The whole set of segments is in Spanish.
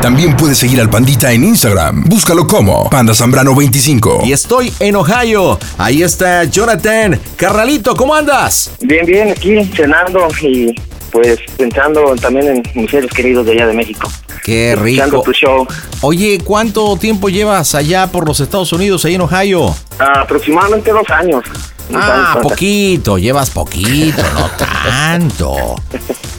También puedes seguir al Pandita en Instagram. Búscalo como Panda Zambrano 25. Y estoy en Ohio. Ahí está Jonathan. Carnalito, ¿cómo andas? Bien, bien, aquí cenando y pues pensando también en mis seres queridos de allá de México. Qué rico. tu show. Oye, ¿cuánto tiempo llevas allá por los Estados Unidos, ahí en Ohio? Ah, aproximadamente dos años. Ah, poquito, llevas poquito, no tanto.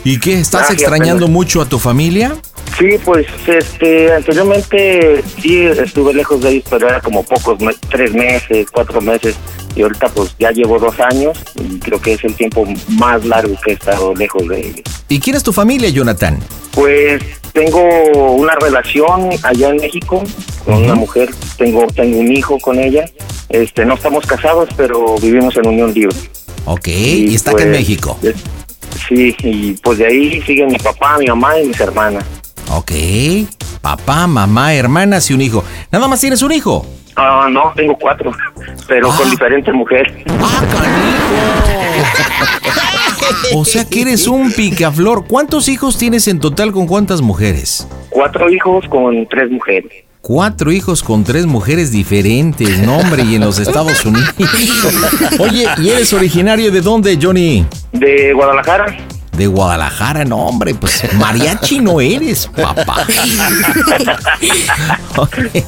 ¿Y qué? ¿Estás Ah, extrañando mucho a tu familia? Sí, pues este, anteriormente sí estuve lejos de ellos, pero era como pocos, tres meses, cuatro meses. Y ahorita pues ya llevo dos años y creo que es el tiempo más largo que he estado lejos de ellos. ¿Y quién es tu familia, Jonathan? Pues tengo una relación allá en México con una mujer, tengo tengo un hijo con ella. Este, no estamos casados, pero vivimos en unión libre. Ok, y, está acá en pues, México. es- sí, y pues de ahí siguen mi papá, mi mamá y mis hermanas. Ok. Papá, mamá, hermanas y un hijo. ¿Nada más tienes un hijo? Ah, no, tengo cuatro, pero con Ah. diferentes mujeres. O sea que eres un picaflor. ¿Cuántos hijos tienes en total con cuántas mujeres? Cuatro hijos con tres mujeres. Cuatro hijos con tres mujeres diferentes, no hombre, y en los Estados Unidos. Oye, ¿y eres originario de dónde, Johnny? De Guadalajara. De Guadalajara, no hombre, pues mariachi no eres, papá. Oye,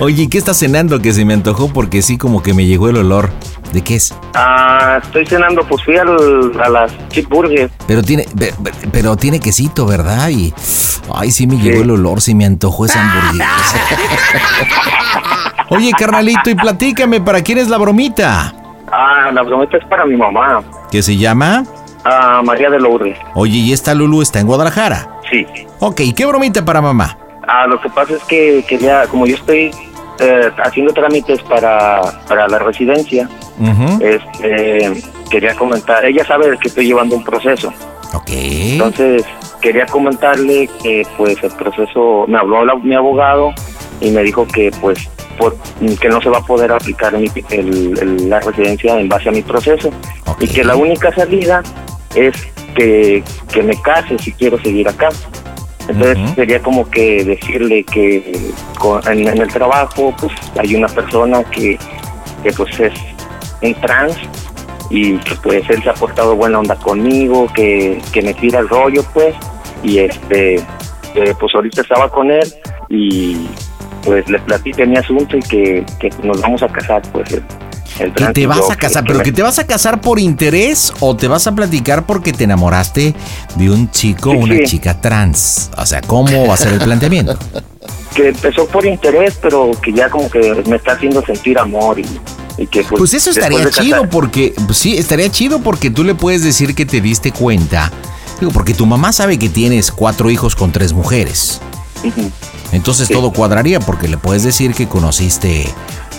Oye, ¿qué estás cenando que se me antojó? Porque sí, como que me llegó el olor. ¿De qué es? Ah, estoy cenando, pues fui al- a las Chip Burgers. Pero tiene, pe- pe- pero tiene quesito, ¿verdad? Y, ay, sí me llegó el olor, sí me antojó esa hamburguesa. Oye, carnalito, y platícame, ¿para quién es la bromita? Ah, la bromita es para mi mamá, ¿Qué se llama? Ah, María de Lourdes. Oye, y esta Lulu está en Guadalajara. Sí. Ok, ¿qué bromita para mamá? Ah, lo que pasa es que quería, como yo estoy eh, haciendo trámites para, para la residencia, este, quería comentar, ella sabe que estoy llevando un proceso, Ok. entonces quería comentarle que pues el proceso, me habló la- mi abogado y me dijo que pues por- que no se va a poder aplicar mi- el- el- la residencia en base a mi proceso y que la única salida es que, que me case si quiero seguir acá. Entonces sería como que decirle que con- en, en el trabajo pues hay una persona que, que pues es un trans y que pues él se ha portado buena onda conmigo, que, que me tira el rollo pues y este eh, pues ahorita estaba con él y pues le platiqué mi asunto y que, que nos vamos a casar pues ¿Que te vas a casar? ¿Pero que te vas a casar por interés o te vas a platicar porque te enamoraste de un chico o Sí, una sí. chica trans? O sea, ¿cómo va a ser el planteamiento? que empezó por interés, pero que ya como que me está haciendo sentir amor y, y que pues... Pues eso estaría de chido casar- porque, pues sí, estaría chido porque tú le puedes decir que te diste cuenta. Digo, porque tu mamá sabe que tienes cuatro hijos con tres mujeres. Entonces Sí. todo cuadraría porque le puedes decir que conociste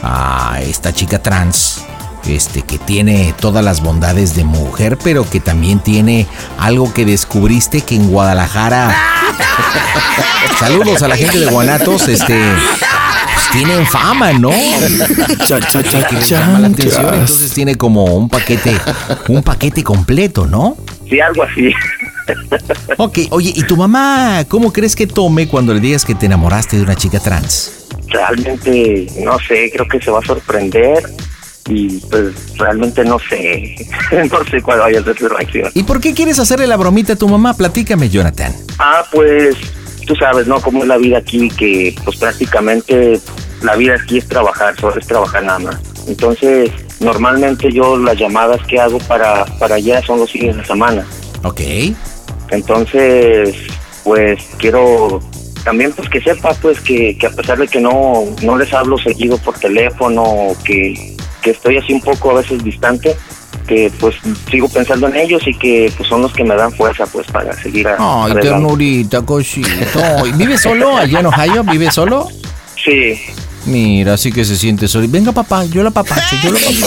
a esta chica trans, este, que tiene todas las bondades de mujer, pero que también tiene algo que descubriste que en Guadalajara. Saludos a la gente de Guanatos, este. Pues tienen fama, ¿no? que les llama la atención, entonces tiene como un paquete, un paquete completo, ¿no? Sí, algo así. Ok, oye, ¿y tu mamá cómo crees que tome cuando le digas que te enamoraste de una chica trans? Realmente, no sé, creo que se va a sorprender y pues realmente no sé, no sé cuál vaya a ser su reacción. ¿Y por qué quieres hacerle la bromita a tu mamá? Platícame, Jonathan. Ah, pues tú sabes, ¿no? Cómo es la vida aquí, que pues prácticamente la vida aquí es trabajar, solo es trabajar nada más. Entonces, normalmente yo las llamadas que hago para, para allá son los fines de semana. Ok. Entonces, pues quiero también pues que sepa pues que, que a pesar de que no, no les hablo seguido por teléfono, que, que estoy así un poco a veces distante, que pues sigo pensando en ellos y que pues son los que me dan fuerza pues para seguir a, Ay, adelante. ternurita, cosito. ¿Vive solo allá en Ohio? ¿Vive solo? Sí, Mira, así que se siente solo. Venga, papá, yo la papacho, yo la papacho.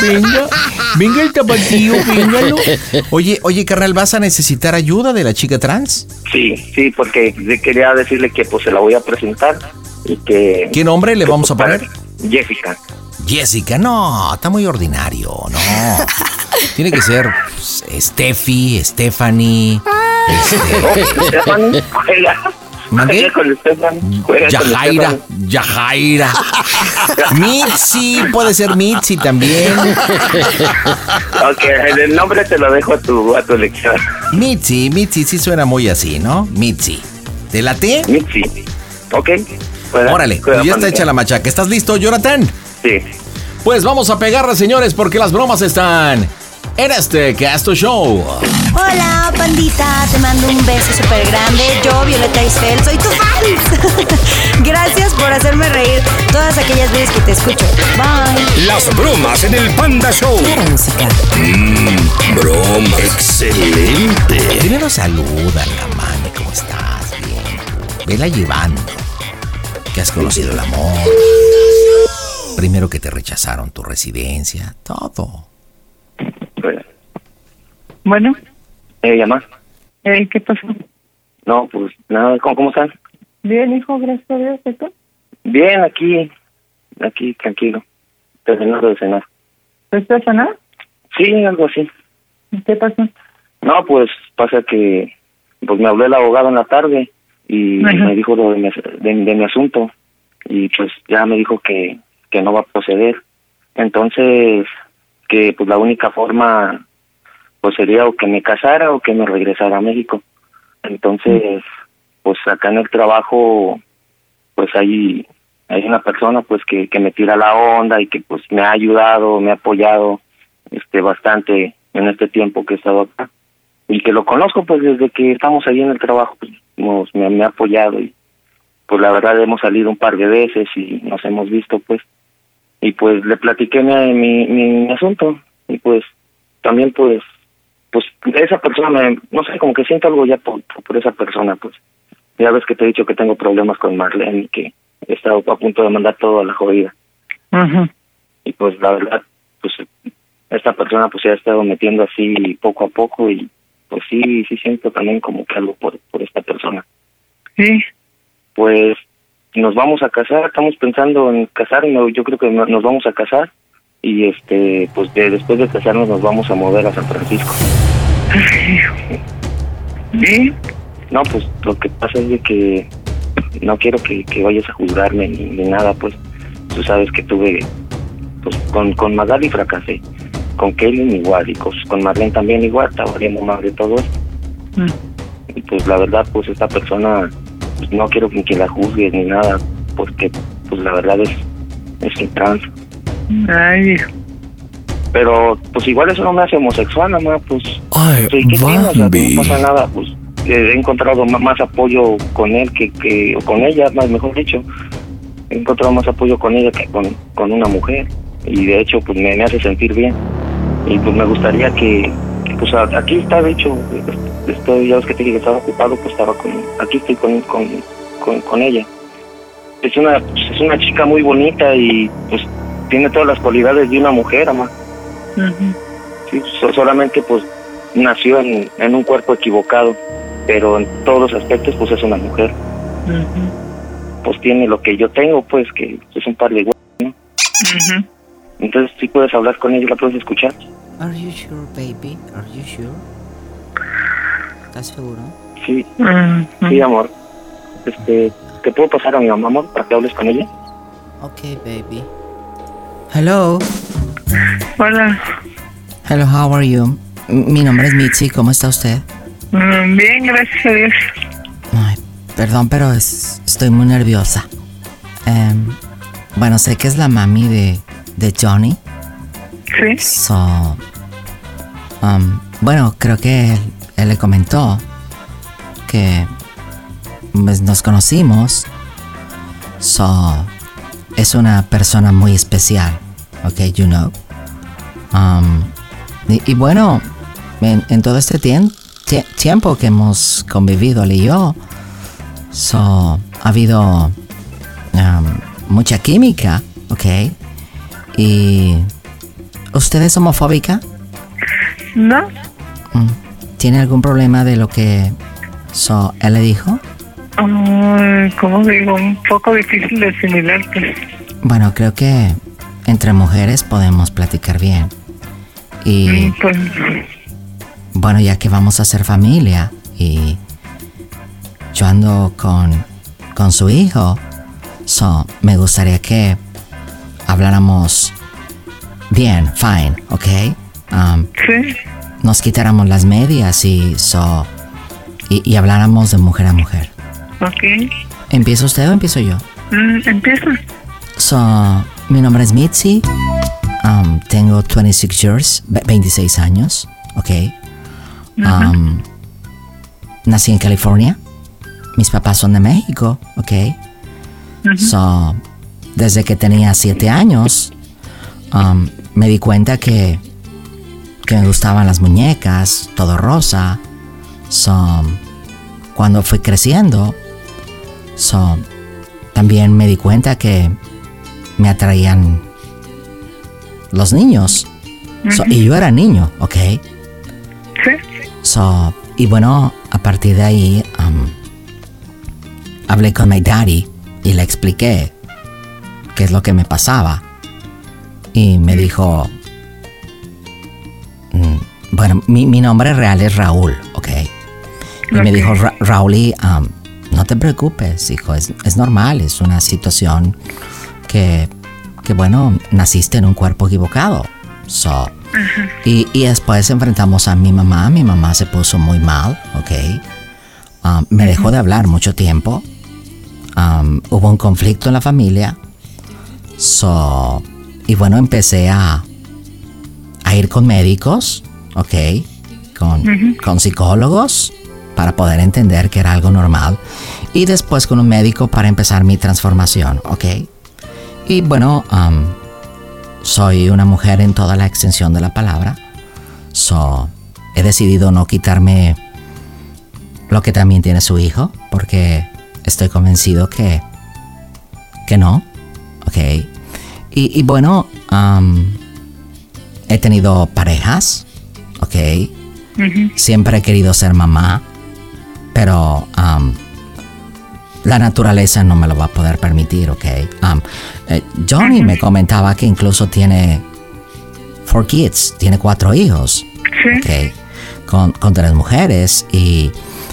venga, venga el tapatío, véngalo. Oye, oye, carnal, ¿vas a necesitar ayuda de la chica trans? sí, sí, porque quería decirle que pues se la voy a presentar y que... ¿Qué nombre le vamos a pues, poner? Jessica. Jessica, no, está muy ordinario, no. Tiene que ser pues, Steffi, Stephanie, este, Stephanie, juega. ¿Mandé? Yajaira. Yajaira. Mitzi, puede ser Mitzi también. Ok, el nombre te lo dejo a tu, a tu elección. Mitzi, Mitzi sí suena muy así, ¿no? Mitzi. ¿Te late? Mitzi. Ok. Juega- Órale, pues ya está hecha la machaca. ¿Estás listo, Jonathan? Sí. Pues vamos a pegarle, señores, porque las bromas están en este Casto Show. Hola, pandita, te mando un beso súper grande. Yo, Violeta Isfel, soy tu fan. Gracias por hacerme reír todas aquellas veces que te escucho. Bye. Las bromas en el Panda Show. Claro, música. Broma. Excelente. Primero saluda la mami, ¿cómo estás? Bien. Vela llevando. Que has conocido el amor. Primero que te rechazaron tu residencia. Todo. Bueno, Eh, llama. eh, ¿qué pasó? No, pues nada, ¿cómo, cómo están? Bien, hijo, gracias a Dios. ¿y tú? Bien, aquí, aquí, tranquilo. Terminando de cenar. ¿Fuiste a cenar? Sí, algo así. ¿Qué pasó? No, pues pasa que pues me habló el abogado en la tarde y Ajá. me dijo lo de mi, de, de mi asunto y pues ya me dijo que, que no va a proceder. Entonces, que pues la única forma pues sería o que me casara o que me regresara a México. Entonces, pues acá en el trabajo pues hay hay una persona pues que, que me tira la onda y que pues me ha ayudado, me ha apoyado este bastante en este tiempo que he estado acá. Y que lo conozco pues desde que estamos ahí en el trabajo pues nos, me, me ha apoyado y pues la verdad hemos salido un par de veces y nos hemos visto pues. Y pues le platiqué mi, mi, mi, mi asunto y pues también pues pues esa persona me- no sé como que siento algo ya por, por esa persona pues. Ya ves que te he dicho que tengo problemas con Marlene y que he estado a punto de mandar todo a la jodida. Y pues la verdad pues esta persona pues se ha estado metiendo así poco a poco y pues sí sí siento también como que algo por por esta persona. Sí. pues nos vamos a casar estamos pensando en casarnos yo creo que no- nos vamos a casar y este pues de- después de casarnos nos vamos a mover a San Francisco ¿Sí? no pues lo que pasa es de que no quiero que, que vayas a juzgarme ni, ni nada pues tú sabes que tuve pues con con Magali fracasé con Kelly igual y con, con Marlene también igual estaba valiendo más de todo esto Mm. y pues la verdad pues esta persona pues, no quiero que, que la juzgues ni nada porque pues la verdad es es un trans Ay, hijo. Pero pues igual eso no me hace homosexual mamá pues Ay, ¿qué tiene? O sea, Bambi. no pasa nada pues he encontrado más apoyo con él que, que o con ella más mejor dicho he encontrado más apoyo con ella que con, con una mujer y de hecho pues me, me hace sentir bien y pues me gustaría que, que, pues aquí está de hecho estoy ya ves que te dije que estaba ocupado pues estaba con aquí estoy con con, con, con ella es una pues, es una chica muy bonita y pues tiene todas las cualidades de una mujer Sí, so- solamente pues nació en, en un cuerpo equivocado, pero en todos los aspectos pues es una mujer. Pues tiene lo que yo tengo, pues que es un par de igual, ¿no? Entonces sí puedes hablar con ella, la puedes escuchar. Are you sure, baby? Are you sure? ¿Estás seguro? Sí, sí, amor. Este, ¿te puedo pasar a mi mamá, amor, para que hables con ella? Ok, baby. Hello. Hola. Hello, how are you? Mi nombre es Mitzi, ¿cómo está usted? Mm, Bien, gracias a Dios. perdón, pero es- estoy muy nerviosa. Em, bueno, sé que es la mami de, de Johnny. Sí. So, um, bueno, creo que él, él le comentó que pues, nos conocimos. So, es una persona muy especial. Ok, you know. Um, y, y bueno, en, en todo este tiempo que hemos convivido él y yo, so, ha habido um, mucha química, ok. Y ¿Usted es homofóbica? No, Mm. ¿Tiene algún problema de lo que so, él le dijo? Ay, como digo, un poco difícil de asimilar, pues. Bueno, creo que entre mujeres podemos platicar bien. Y bueno, ya que vamos a ser familia y yo ando con, con su hijo, so, me gustaría que habláramos bien, fine, ¿ok? Um, sí, nos quitáramos las medias y, so, y, y habláramos de mujer a mujer. ok. ¿Empieza usted o empiezo yo? Mm, empieza. So, mi nombre es Mitzi. Um, tengo 26 years, ve- 26 años, ¿ok? Um, nací en California. Mis papás son de México, ¿ok? So, desde que tenía 7 años, um, me di cuenta que, que me gustaban las muñecas, todo rosa. So, cuando fui creciendo, so, también me di cuenta que me atraían los niños. So, y yo era niño, ¿ok? Sí, So, y bueno, a partir de ahí um, hablé con mi daddy y le expliqué qué es lo que me pasaba. Y me dijo, mm, bueno, mi, mi nombre real es Raúl, ¿ok? Y me dijo, "Ra- Raúl, um, no te preocupes, hijo, es, es normal, es una situación que, que, bueno, naciste en un cuerpo equivocado. So, y, y después enfrentamos a mi mamá. Mi mamá se puso muy mal, ¿ok? Um, me dejó de hablar mucho tiempo. Um, hubo un conflicto en la familia. So, y bueno, empecé a, a ir con médicos, ¿ok? Con, con psicólogos para poder entender que era algo normal. Y después con un médico para empezar mi transformación, ¿ok? Y bueno, um, soy una mujer en toda la extensión de la palabra. So, he decidido no quitarme lo que también tiene su hijo, porque estoy convencido que, que no. Ok. Y, y bueno, um, he tenido parejas. Ok. Siempre he querido ser mamá, pero um, la naturaleza no me lo va a poder permitir, ¿ok? Um, eh, Johnny me comentaba que incluso tiene four kids, tiene cuatro hijos, sí. ¿ok? Con, con tres mujeres y,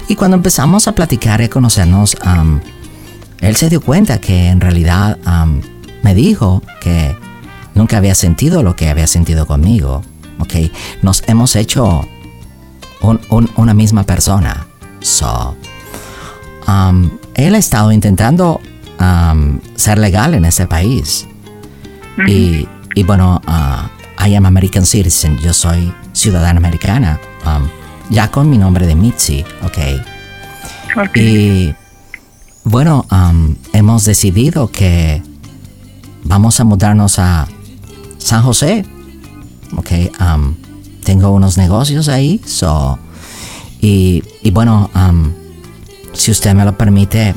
y cuando empezamos a platicar y a conocernos, um, él se dio cuenta que en realidad um, me dijo que nunca había sentido lo que había sentido conmigo, ¿ok? Nos hemos hecho un- un- una misma persona, so... Um, él ha estado intentando um, ser legal en ese país. y, y bueno, uh, I am American citizen. Yo soy ciudadana americana. um, ya con mi nombre de Mitzi, ok. Ok. Y bueno, um, hemos decidido que vamos a mudarnos a San José. Ok, tengo unos negocios ahí, so. Y, y bueno, um, si usted me lo permite,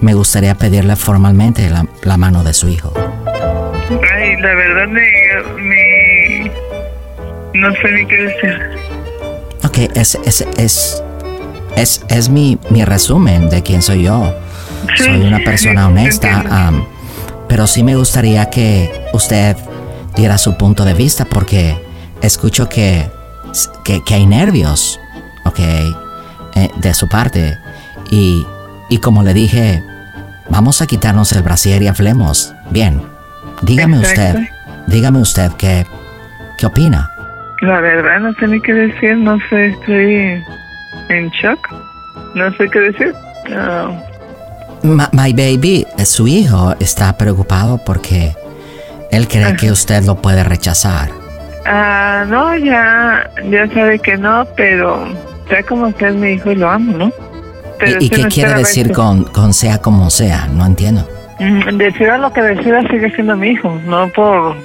me gustaría pedirle formalmente la, la mano de su hijo. Ay, la verdad me, me... No sé ni qué decir. Ok, es, es, es, es, es mi, mi resumen de quién soy yo. Sí, Soy una persona sí, honesta, am, pero sí me gustaría que usted diera su punto de vista porque escucho que, que, que hay nervios, ok, eh, de su parte. Y, y como le dije, vamos a quitarnos el brasier y hablemos. Bien, dígame Exacto. usted, dígame usted qué, qué opina. La verdad no sé ni qué decir, no sé, estoy en shock. No sé qué decir. Ah, Ma- my baby, eh, su hijo está preocupado porque él cree que usted lo puede rechazar. ah, no, ya, ya sabe que no, pero sea como sea es mi hijo y lo amo, ¿no? Pero ¿Y, y qué no quiere decir con, con sea como sea? No entiendo. Mm, Decida lo que decida sigue siendo mi hijo, no por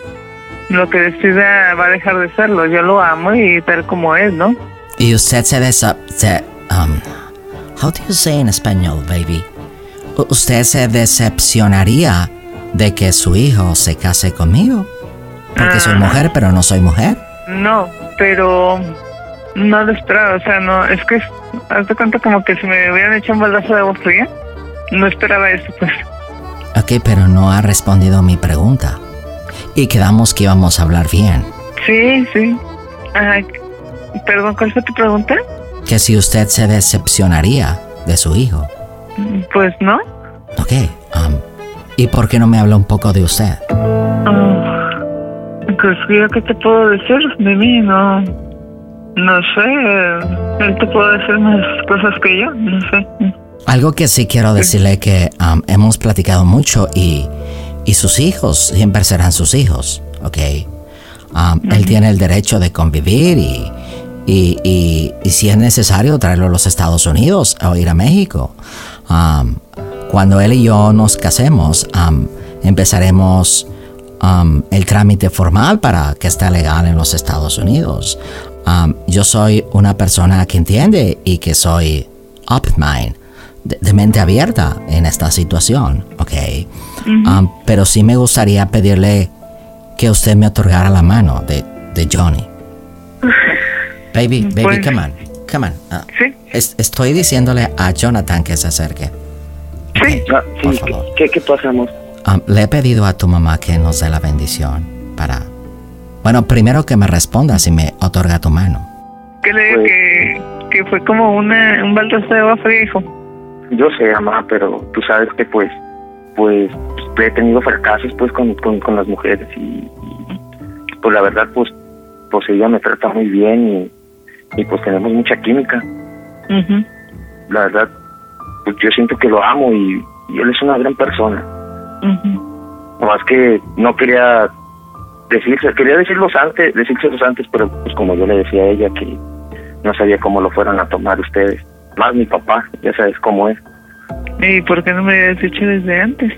lo que decida va a dejar de serlo. Yo lo amo y tal como es, ¿no? Y usted se desa... Se, um, how do you say en español, baby? ¿Usted se decepcionaría de que su hijo se case conmigo? Porque soy Ah. mujer, pero no soy mujer. No, pero no lo esperaba, o sea, no, es que hazte cuenta como que si me hubieran hecho un baldazo de agua fría, no esperaba eso, pues. Ok, pero no ha respondido a mi pregunta. Y quedamos que íbamos a hablar bien. Sí, sí. Ay, perdón, ¿cuál fue tu pregunta? Que si usted se decepcionaría de su hijo. Pues no. Ok, um, ¿y por qué no me habla un poco de usted? Ah, pues yo qué te puedo decir de mí, no, no sé, eh, él te puede decir más cosas que yo, no sé. Algo que sí quiero decirle que um, hemos platicado mucho y, y sus hijos siempre serán sus hijos, ¿ok? Um, Él tiene el derecho de convivir y, y, y- y si es necesario traerlo a los Estados Unidos o ir a México. Um, cuando él y yo nos casemos, um, empezaremos um, el trámite formal para que esté legal en los Estados Unidos. Um, yo soy una persona que entiende y que soy open mind, de, de mente abierta en esta situación, ¿ok? Um, pero sí me gustaría pedirle que usted me otorgara la mano de, de Johnny. Baby, baby, Pues- come on, come on. Ah, Sí, es- estoy diciéndole a Jonathan que se acerque. sí. Ah, Por sí, favor. ¿qué, amor? Um, le he pedido a tu mamá que nos dé la bendición para... Bueno, primero que me responda si me otorga tu mano. Que le digo Pues- que, que fue como una, un baldazo de agua fría, hijo. Yo sé, mamá, pero tú sabes que pues, pues, he tenido fracasos pues con, con, con las mujeres y, y, pues la verdad pues, pues ella me trata muy bien y, y pues tenemos mucha química. Ujú. La verdad, pues yo siento que lo amo y, y él es una gran persona. Ujú. Nomás que no quería decirse, quería decirlos antes, decírselos antes, pero pues como yo le decía a ella que no sabía cómo lo fueran a tomar ustedes. Más mi papá, ya sabes cómo es, ¿Y por qué no me habías dicho desde antes?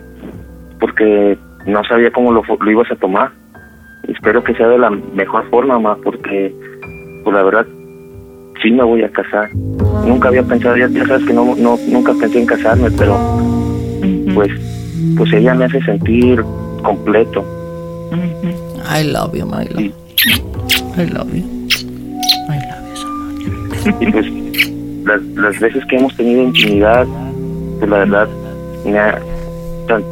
porque no sabía cómo lo, ibas a tomar. Espero que sea de la mejor forma, más porque pues la verdad sí me voy a casar. Nunca había pensado, ya, ya sabes que no, no nunca pensé en casarme, pero pues pues ella me hace sentir completo. Ujú. I love you, my love. I love you. I love you so much. y pues las, las veces que hemos tenido intimidad, pues la verdad, me ha-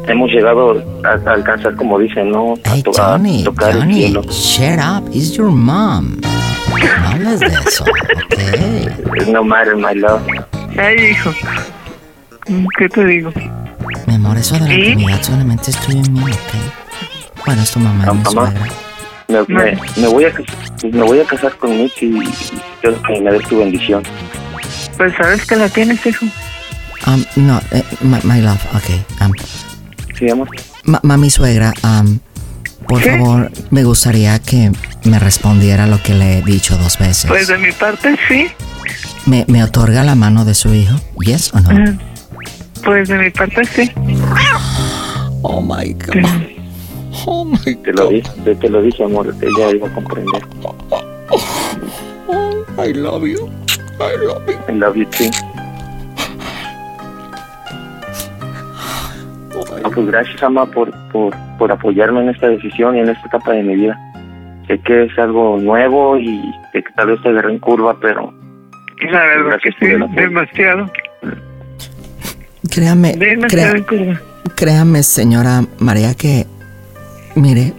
hemos llegado a, a alcanzar, como dicen, ¿no? A, Hey, to- a Johnny, tocar el Johnny, cielo. shut up. It's your mom. No hables de eso, ¿ok? No matter, my love. Ay, hijo. ¿Qué te digo? Mi amor, eso de la ¿Sí? intimidad solamente es tuyo y mío, ¿ok? Bueno, es tu mamá y mi Mamá. Me, me, me voy a, pues me voy a casar con Mitch y, y quiero que me tu bendición. Pues sabes que la tienes, hijo. Um, no, eh, my, my love, ok. Um, ¿Sí, amor? ma- mami suegra, um, por ¿Qué? favor, me gustaría que me respondiera lo que le he dicho dos veces. Pues de mi parte sí. ¿Me, ¿Me otorga la mano de su hijo? ¿Yes o no? Ah, Pues de mi parte sí. Oh my God. Oh my Te lo dije, te, lo dije, amor. Ella iba a comprender. I love you. I love you. I love you too. Pues gracias, Ama, por, por, por apoyarme en esta decisión y en esta etapa de mi vida. Sé que es algo nuevo y sé que tal vez te agarré en curva, pero La verdad que sí, demasiado. Créame, en curva. créame, señora María, que, mire,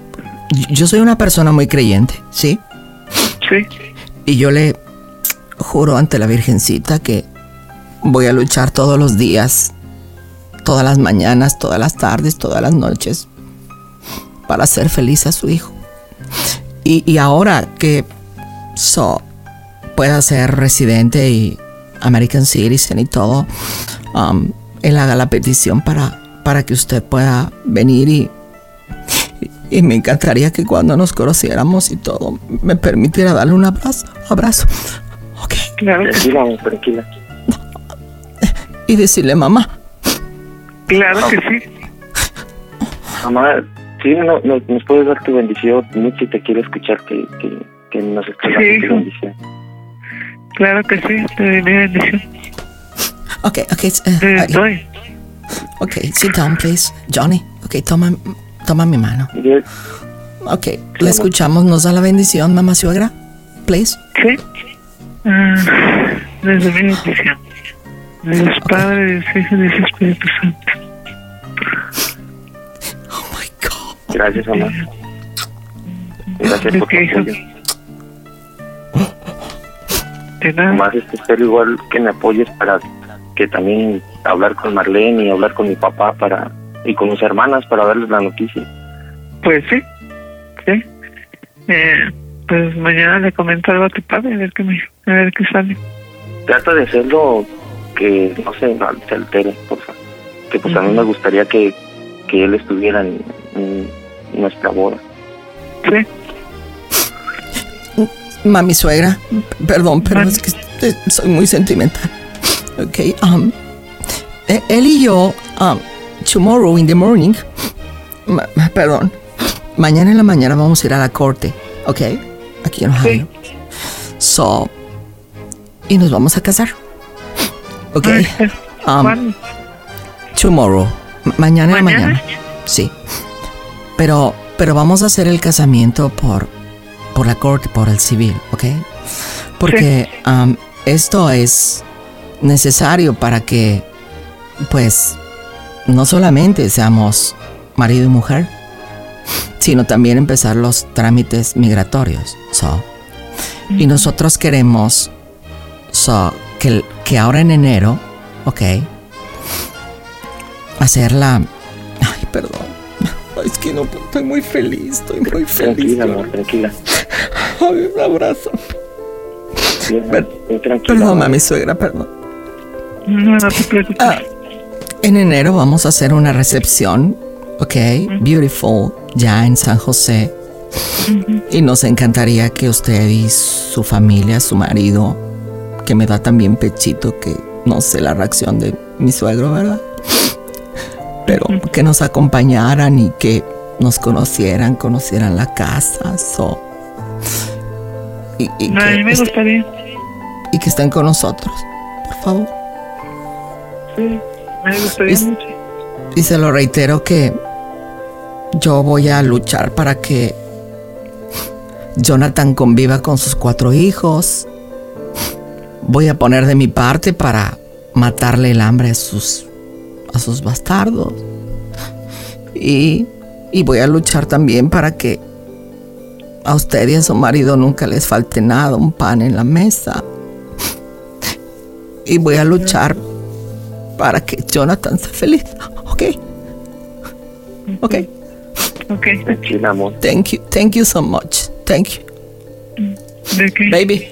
yo soy una persona muy creyente, ¿sí? Sí. Y yo le juro ante la Virgencita que voy a luchar todos los días, todas las mañanas, todas las tardes, todas las noches, para hacer feliz a su hijo. Y, y ahora que so, pueda ser residente y American Citizen y todo, um, él haga la petición para, para que usted pueda venir y, y me encantaría que cuando nos conociéramos y todo, me permitiera darle un abrazo. Abrazo. Ok. Claro que, Tranquila, tranquila. Y decirle, mamá. claro que sí. Mamá, sí, no, no- nos puedes dar tu bendición. Mucho te quiero escuchar que, que, que nos estés dando Sí, tu hijo. bendición. Claro que sí. Te doy mi bendición. Ok, ok. Te doy. ok, sit down, please. Johnny, ok, toma, toma mi mano. Yo- Ok, le escuchamos, nos da la bendición, mamá suegra, please. Sí. Ah, desde mi bendición. De los padres, Hijos y del Espíritu Santo. Oh my God. Gracias, mamá. Gracias por tu apoyo. De nada. Más este, espero igual que me apoyes para que también hablar con Marlene y hablar con mi papá para y con mis hermanas para darles la noticia. Pues sí. Sí. Eh, pues mañana le comento algo a tu padre a ver qué me, a ver qué sale. Trata de hacerlo que no se, no se altere, por favor. Que pues a mí me gustaría que, que él estuviera en, en nuestra boda. Sí. Mami suegra, perdón, pero Mami. es que soy muy sentimental. Ok, um, eh, él y yo, um, tomorrow in the morning, ma- perdón, mañana en la mañana vamos a ir a la corte, ok, aquí en Ohio. So, y nos vamos a casar. Ok, um, tomorrow, ma- mañana en la ¿Mañana? Sí. Pero, pero vamos a hacer el casamiento por, por la corte, por el civil, ¿ok? Porque am, esto es necesario para que, pues, no solamente seamos marido y mujer, sino también empezar los trámites migratorios. So, y nosotros queremos so, que, que ahora en enero, ¿ok? Hacerla... Ay, perdón. Ay, es que no, estoy muy feliz, estoy muy feliz. Tranquila, amor, tranquila. Ay, un abrazo. Bien, Per- bien tranquila. Perdón, mami suegra, perdón. No, no te preocupes. Ah, en enero vamos a hacer una recepción, ¿ok? Beautiful, ya en San José. Y nos encantaría que usted y su familia, su marido, que me da también pechito, que no sé la reacción de mi suegro, ¿verdad? Pero que nos acompañaran y que nos conocieran, conocieran la casa, so. Y, y No, que mí me est- gustaría. y que estén con nosotros, por favor. Sí, me gustaría Es- mucho. Y se lo reitero que yo voy a luchar para que Jonathan conviva con sus cuatro hijos. Voy a poner de mi parte para matarle el hambre a sus, a sus bastardos. Y, y voy a luchar también para que a usted y a su marido nunca les falte nada, un pan en la mesa. Y voy a luchar para que Jonathan sea feliz. Ok. Ok. Ok. Tranquila, amor. Thank you. Thank you so much. Thank you. ¿De qué? Baby,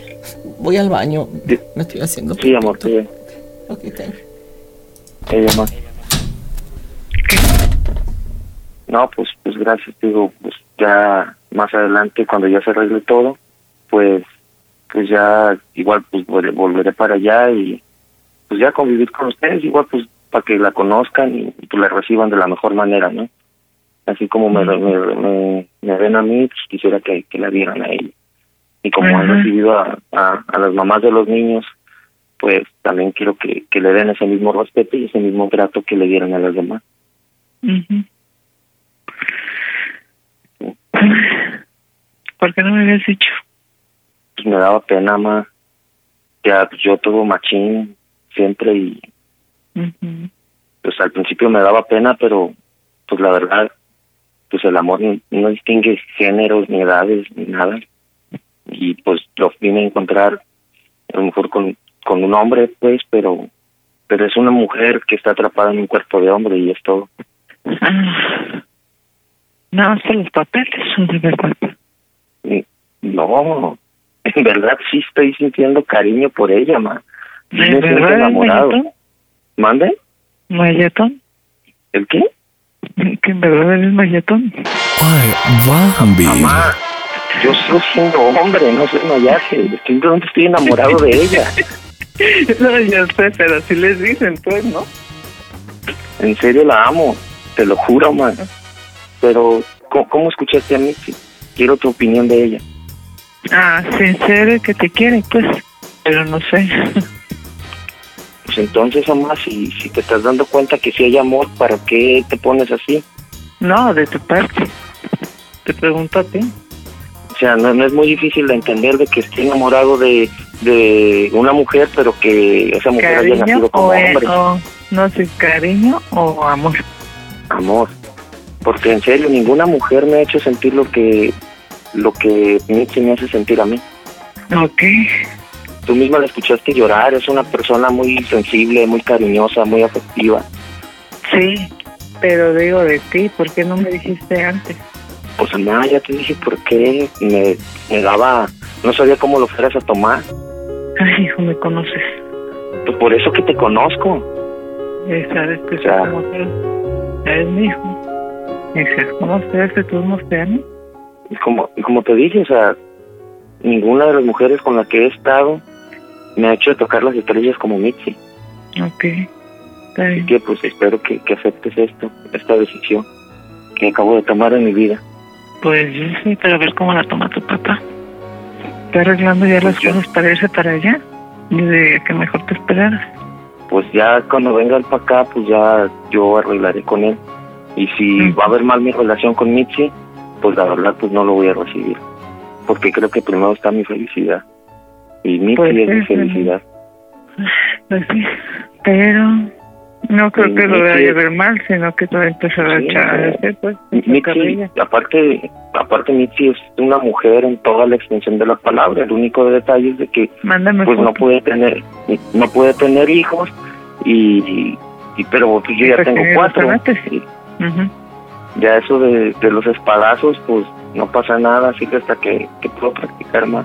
voy al baño. Me estoy haciendo. Sí, amor, sí. Ok, thank you. Eh, amor. No, pues, pues gracias, digo, pues ya más adelante cuando ya se arregle todo, pues, pues ya igual pues vol- volveré para allá y pues ya convivir con ustedes, igual pues para que la conozcan y, y, pues la reciban de la mejor manera, ¿no? Así como me, me, me, me ven a mí, pues quisiera que, que la vieran a ella. Y como han recibido a, a, a las mamás de los niños, pues también quiero que, que le den ese mismo respeto y ese mismo trato que le dieran a las demás. ¿Por qué no me habías dicho? Pues me daba pena, ma. Ya, pues yo todo machín siempre y pues al principio me daba pena, pero pues la verdad, pues el amor no, distingue géneros, ni edades, ni nada. Y pues lo vine a encontrar a lo mejor con, con un hombre, pues, pero pero es una mujer que está atrapada en un cuerpo de hombre y es todo. Ah. No, hasta los papeles son de verdad. No, en verdad sí estoy sintiendo cariño por ella, ma. Sí ¿De me siento verdad, enamorado. ¿Mande? ¿Mayetón? ¿El qué? ¿Que en verdad eres mayetón? Ay, Bambi. Mamá, yo sigo siendo hombre, no soy mayaje. Simplemente estoy enamorado de ella. No, ya sé, pero así les dicen, pues, ¿no? En serio la amo, te lo juro, man. Pero, ¿cómo, cómo escuchaste a Mitzi? Quiero tu opinión de ella. Ah, sincero que te quiere, pues, pero no sé. Pues entonces, mamá, si, si te estás dando cuenta que si hay amor, ¿para qué te pones así? No, de tu parte. Te pregunto a ti. O sea, no, no es muy difícil de entender de que esté enamorado de, de una mujer, pero que esa mujer haya ¿Cariño nacido como o, hombre. o- no sé, cariño o amor? Amor. Porque en serio, ninguna mujer me ha hecho sentir lo que lo que Mitzi me hace sentir a mí. Ok. Tú misma la escuchaste llorar, es una persona muy sensible, muy cariñosa, muy afectiva. Sí, pero digo de ti, ¿por qué no me dijiste antes? Pues nada, ya te dije por qué me, me daba, no sabía cómo lo fueras a tomar. Ay, hijo, me conoces. Pues por eso que te conozco. Sabes que como tú. Eres mi hijo. Todos nos amo. Y como, y como te dije, o sea, ninguna de las mujeres con las que he estado me ha hecho tocar las estrellas como Mitzi. Ok. Está Así bien. que pues espero que, que aceptes esto, esta decisión que acabo de tomar en mi vida. Pues yo sí, pero a ver cómo la toma tu papá. Está arreglando ya las Pues yo- cosas para irse para allá. Yo diría que mejor te esperaras. Pues ya cuando venga él para acá, pues ya yo arreglaré con él. Y si va a haber mal mi relación con Mitzi, pues la verdad pues no lo voy a recibir. Porque creo que primero está mi felicidad. Y Mitzi Pues es mi sí, felicidad. Pues sí, pero no creo que lo vaya a ver mal, sino que te va a empezar a Sí, echar a eh, decir, pues, Mitzi, aparte, aparte Mitzi es una mujer en toda la extensión de la palabra. El único detalle es de que Mándame pues no puede tener no puede tener hijos y, y pero pues yo ya Pues tengo cuatro. ya eso de, de los espadazos pues no pasa nada así que hasta que, que puedo practicar más.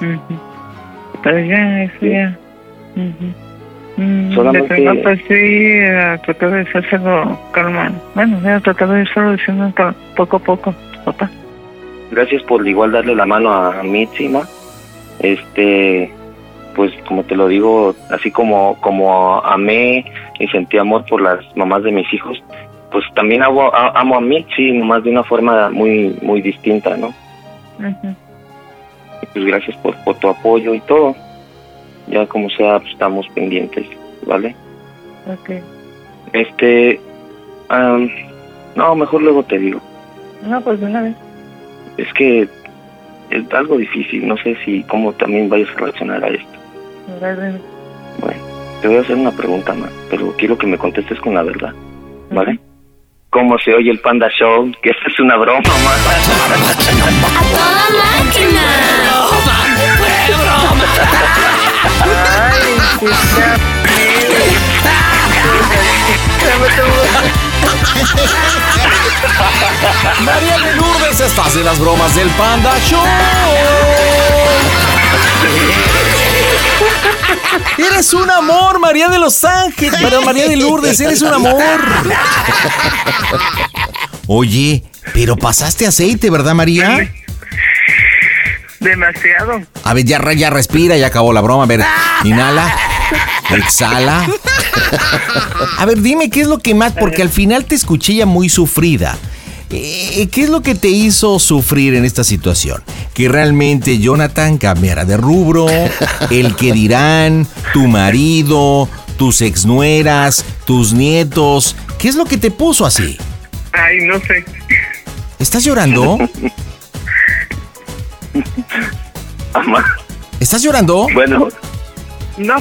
Ujú. Pero ya, eso ya. Ujú. Mm, Solamente- verdad, pues sí, a tratar de hacérselo calma. Bueno, voy a tratar de irlo diciendo cal- poco a poco, papá. gracias por igual darle la mano a Mitzi ma este pues como te lo digo así como como amé y sentí amor por las mamás de mis hijos pues también amo, a- amo a Mitzi nomás de una forma muy muy distinta no Ujú. Y pues gracias por, por tu apoyo y todo. Ya como sea, pues, estamos pendientes, ¿vale? Ok. Este, am, no, mejor luego te digo. No, pues de una vez. Es que es algo difícil, no sé si cómo también vayas a reaccionar a esto. Bueno, te voy a hacer una pregunta más, pero quiero que me contestes con la verdad, ¿vale? ¿Cómo se oye el Panda Show? Que esta es una broma, más. María de Lourdes, estás en las bromas del Panda Show. Eres un amor, María de los Ángeles. Pero María de Lourdes, eres un amor. Oye, pero pasaste aceite, ¿verdad, María? Demasiado. A ver, ya, ya respira, ya acabó la broma. A ver, inhala, exhala. A ver, dime qué es lo que más, porque al final te escuché ya muy sufrida. Eh, ¿Qué es lo que te hizo sufrir en esta situación? Que realmente Jonathan cambiara de rubro, el que dirán, tu marido, tus exnueras, tus nietos. ¿Qué es lo que te puso así? Ay, no sé. ¿Estás llorando? Mamá, ¿Estás llorando? bueno, No.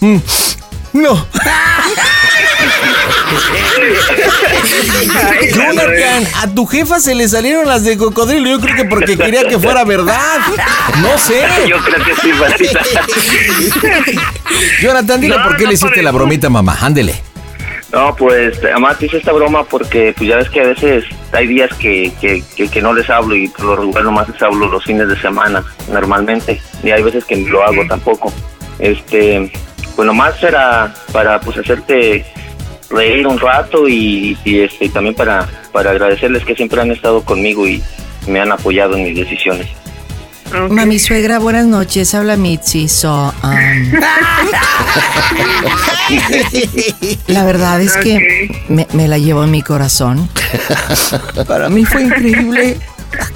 Mm, No. Jonathan, a tu jefa se le salieron las de cocodrilo. Yo creo que porque quería que fuera verdad. No sé. yo creo que sí, Marita. Jonathan, dile No, por qué no le hiciste la bromita, mamá. Ándele. No, pues además te hice esta broma porque pues ya ves que a veces hay días que, que, que, que no les hablo y por lo regular nomás les hablo los fines de semana normalmente y hay veces que ni lo hago tampoco. Este, pues nomás para, para pues hacerte reír un rato y, y, este también para, para agradecerles que siempre han estado conmigo y me han apoyado en mis decisiones. Mami suegra, buenas noches. Habla Mitzi. So, um, la verdad es que me, me la llevo en mi corazón. Para mí fue increíble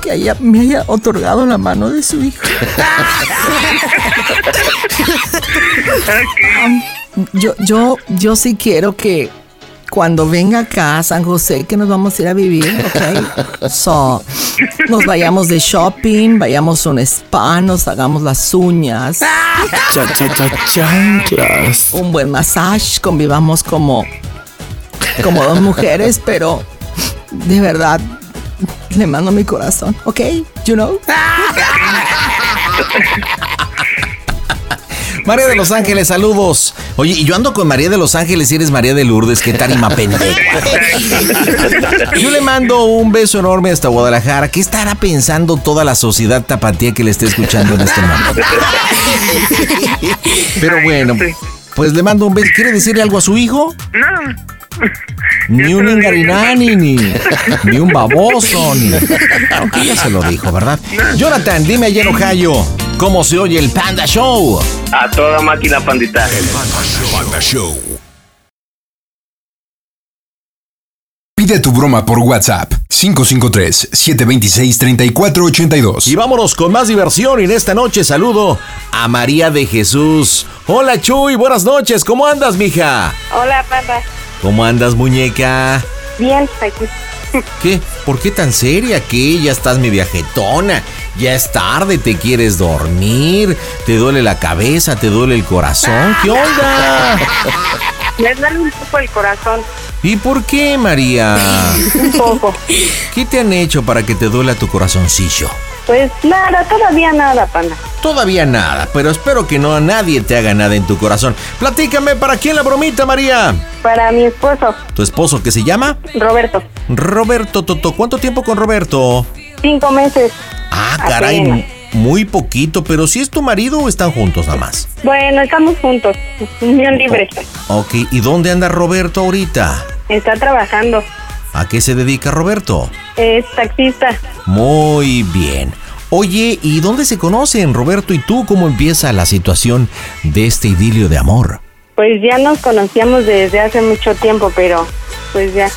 que haya, me haya otorgado la mano de su hijo. Um, yo, yo, yo sí quiero que cuando venga acá a San José, que nos vamos a ir a vivir, ¿ok? So, nos vayamos de shopping, vayamos a un spa, nos hagamos las uñas. Cha, cha, cha, chanclas. Un buen massage, convivamos como, como dos mujeres, pero de verdad le mando mi corazón, ¿ok? You know? María de Los Ángeles, saludos. Oye, y yo ando con María de Los Ángeles y eres María de Lourdes, qué tarima pendeja. Yo le mando un beso enorme hasta Guadalajara. ¿Qué estará pensando toda la sociedad tapatía que le esté escuchando en este momento? Pero bueno, pues le mando un beso. ¿Quiere decirle algo a su hijo? No. Ni un ingarinani, ni, ni un baboso, ni. Aunque ya se lo dijo, ¿verdad? Jonathan, dime ayer, Ohio, ¿cómo se oye el Panda Show? A toda máquina pandita. Panda Show. Pide tu broma por WhatsApp 553-726-3482. Y vámonos con más diversión. Y en esta noche saludo a María de Jesús. Hola, Chuy, buenas noches. ¿Cómo andas, mija? Hola, panda. ¿Cómo andas, muñeca? Bien, aquí. ¿Qué? ¿Por qué tan seria? ¿Qué? Ya estás media jetona. Ya es tarde, te quieres dormir. Te duele la cabeza, te duele el corazón. ¿Qué onda? Me duele un poco el corazón. ¿Y por qué, María? Un poco. ¿Qué te han hecho para que te duela tu corazoncillo? Pues nada, todavía nada, panda. Todavía nada, pero espero que no a nadie te haga nada en tu corazón. Platícame, ¿para quién la bromita, María? Para mi esposo, ¿Tu esposo qué se llama? Roberto. Roberto Toto. ¿Cuánto tiempo con Roberto? Cinco meses. Ah, caray, Apenas. muy poquito, pero si es tu marido o están juntos nada más. Bueno, estamos juntos. Unión libre. Ok, ¿y dónde anda Roberto ahorita? Está trabajando. ¿A qué se dedica Roberto? Es taxista. Muy bien. Oye, ¿y dónde se conocen Roberto y tú? ¿Cómo empieza la situación de este idilio de amor? Pues ya nos conocíamos desde hace mucho tiempo, pero pues ya.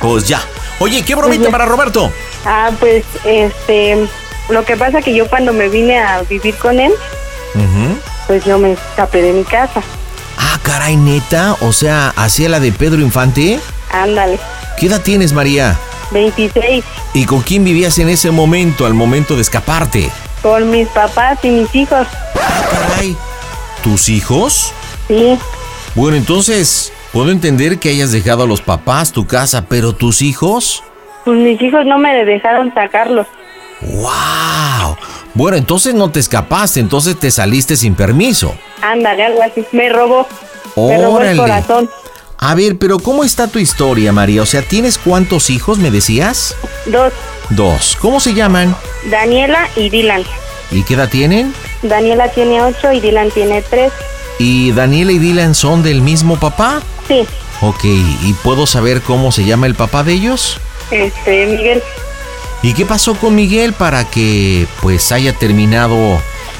Pues ya. Oye, ¿qué bromita ya. para Roberto? Ah, pues este, lo que pasa que yo cuando me vine a vivir con él, pues yo me escapé de mi casa. Ah, caray, neta. O sea, ¿hacía la de Pedro Infante? Ándale, ¿Qué edad tienes, María? 26, ¿Y con quién vivías en ese momento, al momento de escaparte? con mis papás y mis hijos. Ah, caray. ¿Tus hijos? Sí, Bueno, entonces, puedo entender que hayas dejado a los papás, tu casa, pero tus hijos? pues mis hijos no me dejaron sacarlos. ¡Wow! Bueno, entonces no te escapaste, entonces te saliste sin permiso. Ándale, algo así. Me robó. Me robó el Órale. corazón. A ver, pero ¿cómo está tu historia, María? O sea, ¿tienes cuántos hijos, me decías? Dos, Dos. ¿Cómo se llaman? Daniela y Dylan. ¿Y qué edad tienen? Daniela tiene ocho y Dylan tiene tres. ¿Y Daniela y Dylan son del mismo papá? Sí, Ok, ¿y puedo saber cómo se llama el papá de ellos? este, Miguel. ¿Y qué pasó con Miguel para que pues haya terminado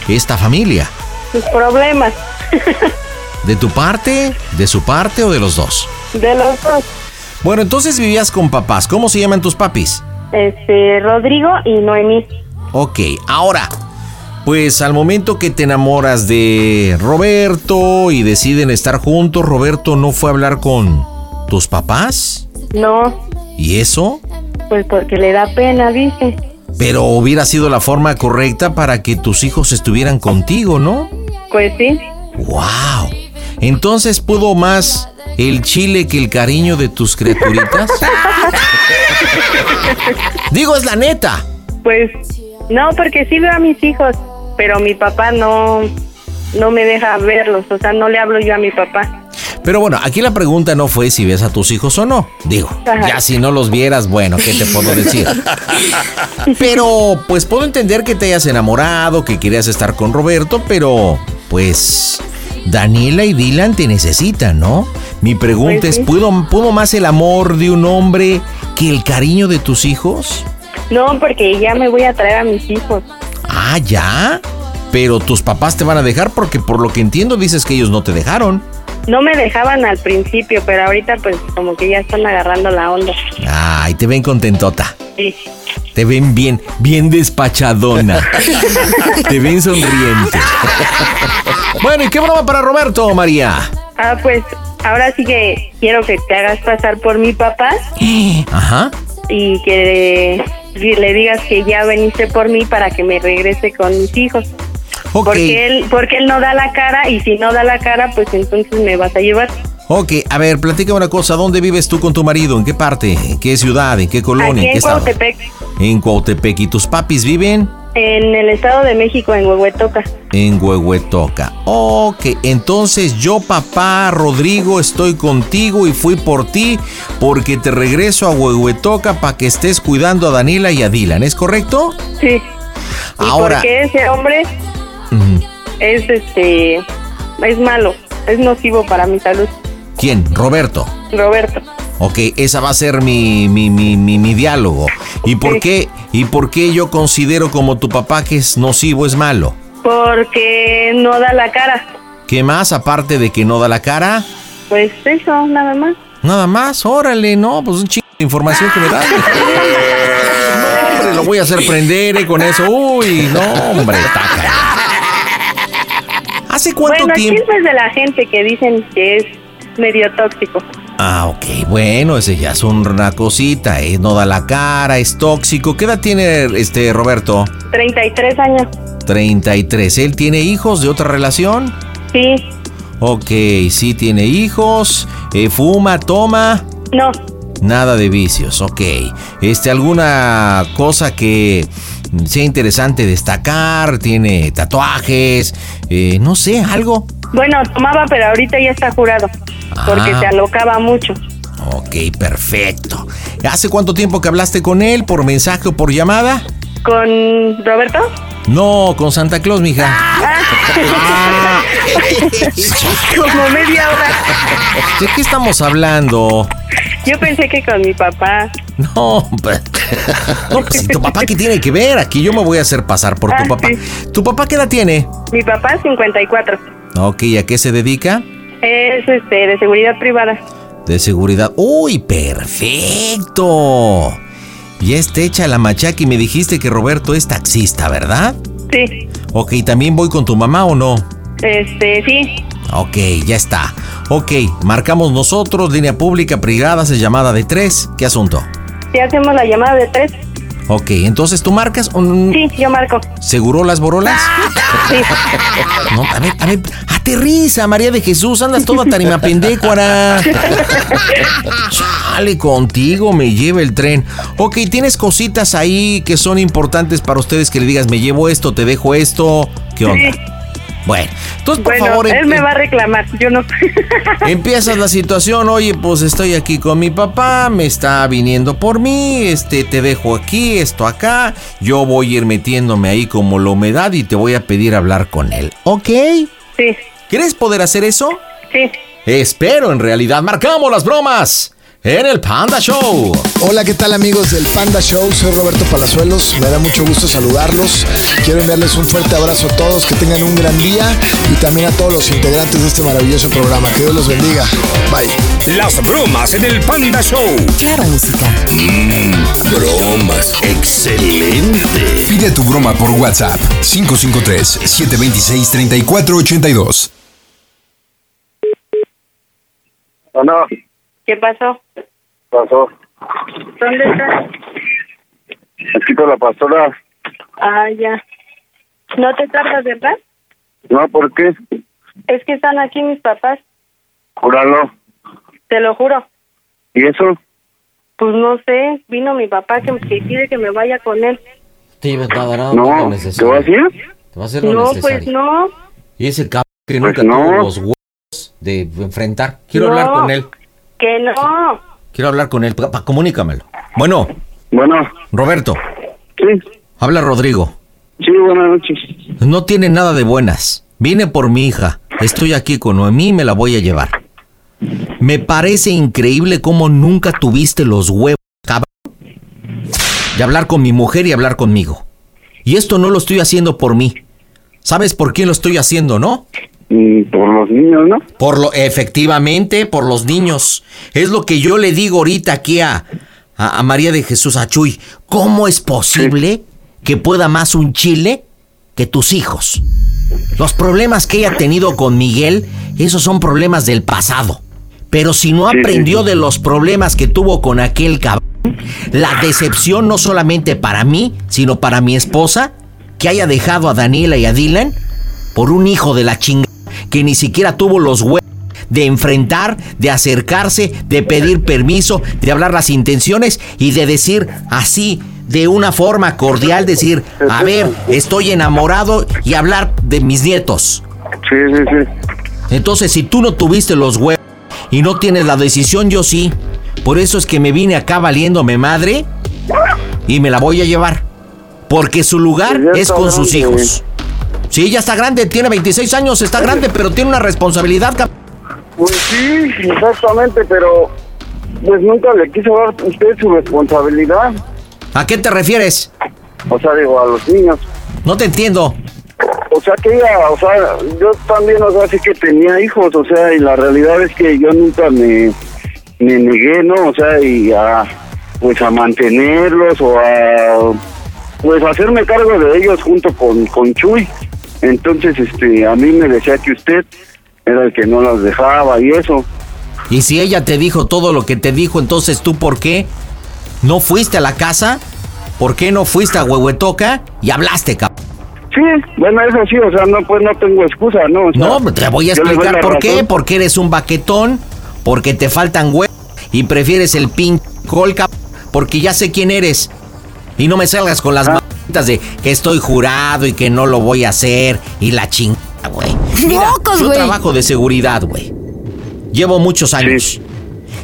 esta familia? Sus problemas. ¿De tu parte, de su parte o de los dos? De los dos. Bueno, entonces vivías con papás. ¿Cómo se llaman tus papis? Este, Rodrigo y Noemí. Ok, ahora, pues al momento que te enamoras de Roberto y deciden estar juntos, Roberto no fue a hablar con tus papás. No, ¿Y eso? pues porque le da pena, dice. Pero hubiera sido la forma correcta para que tus hijos estuvieran contigo, ¿no? Pues sí. ¡Wow! Entonces pudo más el chile que el cariño de tus criaturitas. Digo, es la neta. Pues no, porque sí veo a mis hijos, pero mi papá no, no me deja verlos, o sea, no le hablo yo a mi papá. Pero bueno, aquí la pregunta no fue si ves a tus hijos o no. Digo, Ajá. ya si no los vieras, bueno, ¿qué te puedo decir? Pero pues puedo entender que te hayas enamorado, que querías estar con Roberto, pero pues Daniela y Dylan te necesitan, ¿no? Mi pregunta Pues es. ¿pudo, ¿pudo más el amor de un hombre que el cariño de tus hijos? No, porque ya me voy a traer a mis hijos. Ah, ya. Pero tus papás te van a dejar porque por lo que entiendo dices que ellos no te dejaron. No me dejaban al principio, pero ahorita pues como que ya están agarrando la onda. Ay, te ven contentota. Sí. Te ven bien, bien despachadona. te ven sonriente. bueno, ¿y qué broma para Roberto, María? Ah, pues ahora sí que quiero que te hagas pasar por mi papá Ajá. y que le, le digas que ya veniste por mí para que me regrese con mis hijos. Ok. Porque él, porque él no da la cara y si no da la cara, pues entonces me vas a llevar. Ok, a ver, platícame una cosa. ¿Dónde vives tú con tu marido? ¿En qué parte? ¿En qué ciudad? ¿En qué colonia? Aquí ¿En qué en estado? En Cuautepec. ¿Y tus papis viven? en el Estado de México, en Huehuetoca. En Huehuetoca. Ok, entonces yo, papá Rodrigo, estoy contigo y fui por ti porque te regreso a Huehuetoca para que estés cuidando a Daniela y a Dylan, ¿es correcto? Sí. Y Ahora- porque ese hombre es este es malo, es nocivo para mi salud. ¿Quién? Roberto. Roberto. Ok, esa va a ser mi, mi, mi, mi, mi diálogo. ¿Y por Sí. qué? ¿Y por qué yo considero como tu papá que es nocivo, es malo? Porque no da la cara. ¿Qué más aparte de que no da la cara? Pues eso, nada más. Nada más, órale, no, pues un chingo de información que me da. Lo voy a hacer prender eh, con eso. Uy, no, hombre, taca. ¿Hace cuánto bueno, tiempo? de la gente que dicen que es medio tóxico. Ah, ok, bueno, ese ya es una cosita, eh, no da la cara, es tóxico. ¿Qué edad tiene este Roberto? 33 años. 33. ¿Él tiene hijos de otra relación? Sí. Ok, sí tiene hijos, eh, fuma, toma. No. Nada de vicios, ok. Este, ¿alguna cosa que sea interesante destacar? ¿Tiene tatuajes? Eh, no sé, algo. Bueno, tomaba, pero ahorita ya está jurado. Porque Ah. se alocaba mucho. Ok, perfecto. ¿Hace cuánto tiempo que hablaste con él? ¿Por mensaje o por llamada? ¿Con Roberto? No, con Santa Claus, mija. Como media hora. ¿De qué estamos hablando? Yo pensé que con mi papá. No, no, pues, ¿tu papá qué tiene que ver? Aquí yo me voy a hacer pasar por tu Ah, papá. sí. ¿Tu papá qué edad tiene? Mi papá, 54. Ok, ¿a qué se dedica? Es este de seguridad privada. De seguridad. ¡Uy, perfecto! Ya está hecha la machaca y me dijiste que Roberto es taxista, ¿verdad? Sí. Ok, ¿también voy con tu mamá o no? Este, sí. Ok, ya está. Ok, marcamos nosotros, línea pública, privada, haces llamada de tres. ¿Qué asunto? Si hacemos la llamada de tres. Ok, entonces tú marcas. un- Sí, yo marco. ¿Seguro las borolas? Sí. No, a ver, a ver, aterriza, María de Jesús, andas toda tarimapendécuara. Chale, contigo me lleva el tren. Ok, tienes cositas ahí que son importantes para ustedes que le digas, me llevo esto, te dejo esto. ¿Qué onda? Sí. Bueno, entonces por Bueno, favor, él em- me va a reclamar, yo no. Empiezas la situación, oye, pues estoy aquí con mi papá, me está viniendo por mí, este, te dejo aquí, esto acá, yo voy a ir metiéndome ahí como la humedad y te voy a pedir hablar con él, ¿ok? Sí, ¿Crees poder hacer eso? sí. Espero, en realidad, marcamos las bromas en el Panda Show. Hola, ¿qué tal amigos del Panda Show? Soy Roberto Palazuelos, me da mucho gusto saludarlos. Quiero enviarles un fuerte abrazo a todos, que tengan un gran día y también a todos los integrantes de este maravilloso programa. Que Dios los bendiga. Bye. Las bromas en el Panda Show. Claro, música. Bromas. Excelente. Pide tu broma por WhatsApp 553-726-3482. no, ¿Qué pasó? pasó. ¿Dónde estás? Aquí con la pastora. Ah, ya. ¿No te tardas, verdad? No, ¿por qué? Es que están aquí mis papás, Júralo. te lo juro. ¿Y eso? Pues no sé, vino mi papá que, que quiere que me vaya con él. Te va a dar No, ¿qué va a decir? Te va a hacer No, pues no. Y ese cabrón que Pues nunca no. tuvo los huevos de enfrentar. Quiero No. hablar con él. Que no. Quiero hablar con él. Papá, comunícamelo. Bueno, Bueno, Roberto, sí, habla Rodrigo. sí, buenas noches. No tiene nada de buenas. Vine por mi hija. Estoy aquí con Noemí y me la voy a llevar. Me parece increíble cómo nunca tuviste los huevos, cabrón, de hablar con mi mujer y hablar conmigo. Y esto no lo estoy haciendo por mí. ¿Sabes por quién lo estoy haciendo, no? Mm, Por los niños, ¿no? Por lo, efectivamente, por los niños. Es lo que yo le digo ahorita aquí a, a, a María de Jesús Achuy. ¿Cómo es posible que pueda más un chile que tus hijos? Los problemas que ella ha tenido con Miguel, esos son problemas del pasado. Pero si no sí, aprendió sí. de los problemas que tuvo con aquel cabrón, la decepción no solamente para mí, sino para mi esposa, que haya dejado a Daniela y a Dylan por un hijo de la chinga que ni siquiera tuvo los huevos de enfrentar, de acercarse, de pedir permiso, de hablar las intenciones y de decir así, de una forma cordial, decir, a ver, estoy enamorado y hablar de mis nietos. Sí, sí, sí. Entonces, si tú no tuviste los huevos y no tienes la decisión, yo sí. Por eso es que me vine acá valiéndome madre y me la voy a llevar. Porque su lugar Pues es con sus hijos. Sí, ya está grande, tiene 26 años, está grande, pero tiene una responsabilidad. Pues sí, exactamente, pero pues nunca le quiso dar a usted su responsabilidad. ¿A qué te refieres? O sea, digo, a los niños. No te entiendo. O sea, que ella, o sea, yo también, o sea, sí que tenía hijos, o sea, y la realidad es que yo nunca me, me negué, ¿no? O sea, y a, pues a mantenerlos o a, pues hacerme cargo de ellos junto con, con Chuy. Entonces, este, a mí me decía que usted era el que no las dejaba y eso. Y si ella te dijo todo lo que te dijo, entonces tú por qué no fuiste a la casa? ¿Por qué no fuiste a Huehuetoca y hablaste, cap? Sí, bueno, eso sí, o sea, no, pues no tengo excusa, ¿no? O sea, No, te voy a explicar por qué. Porque eres un baquetón, porque te faltan huevos y prefieres el pin colca, porque ya sé quién eres. Y no me salgas con Ah. De que estoy jurado y que no lo voy a hacer y la chingada, güey. Mira, ¡Mocos, yo güey! trabajo de seguridad, güey. Llevo muchos años.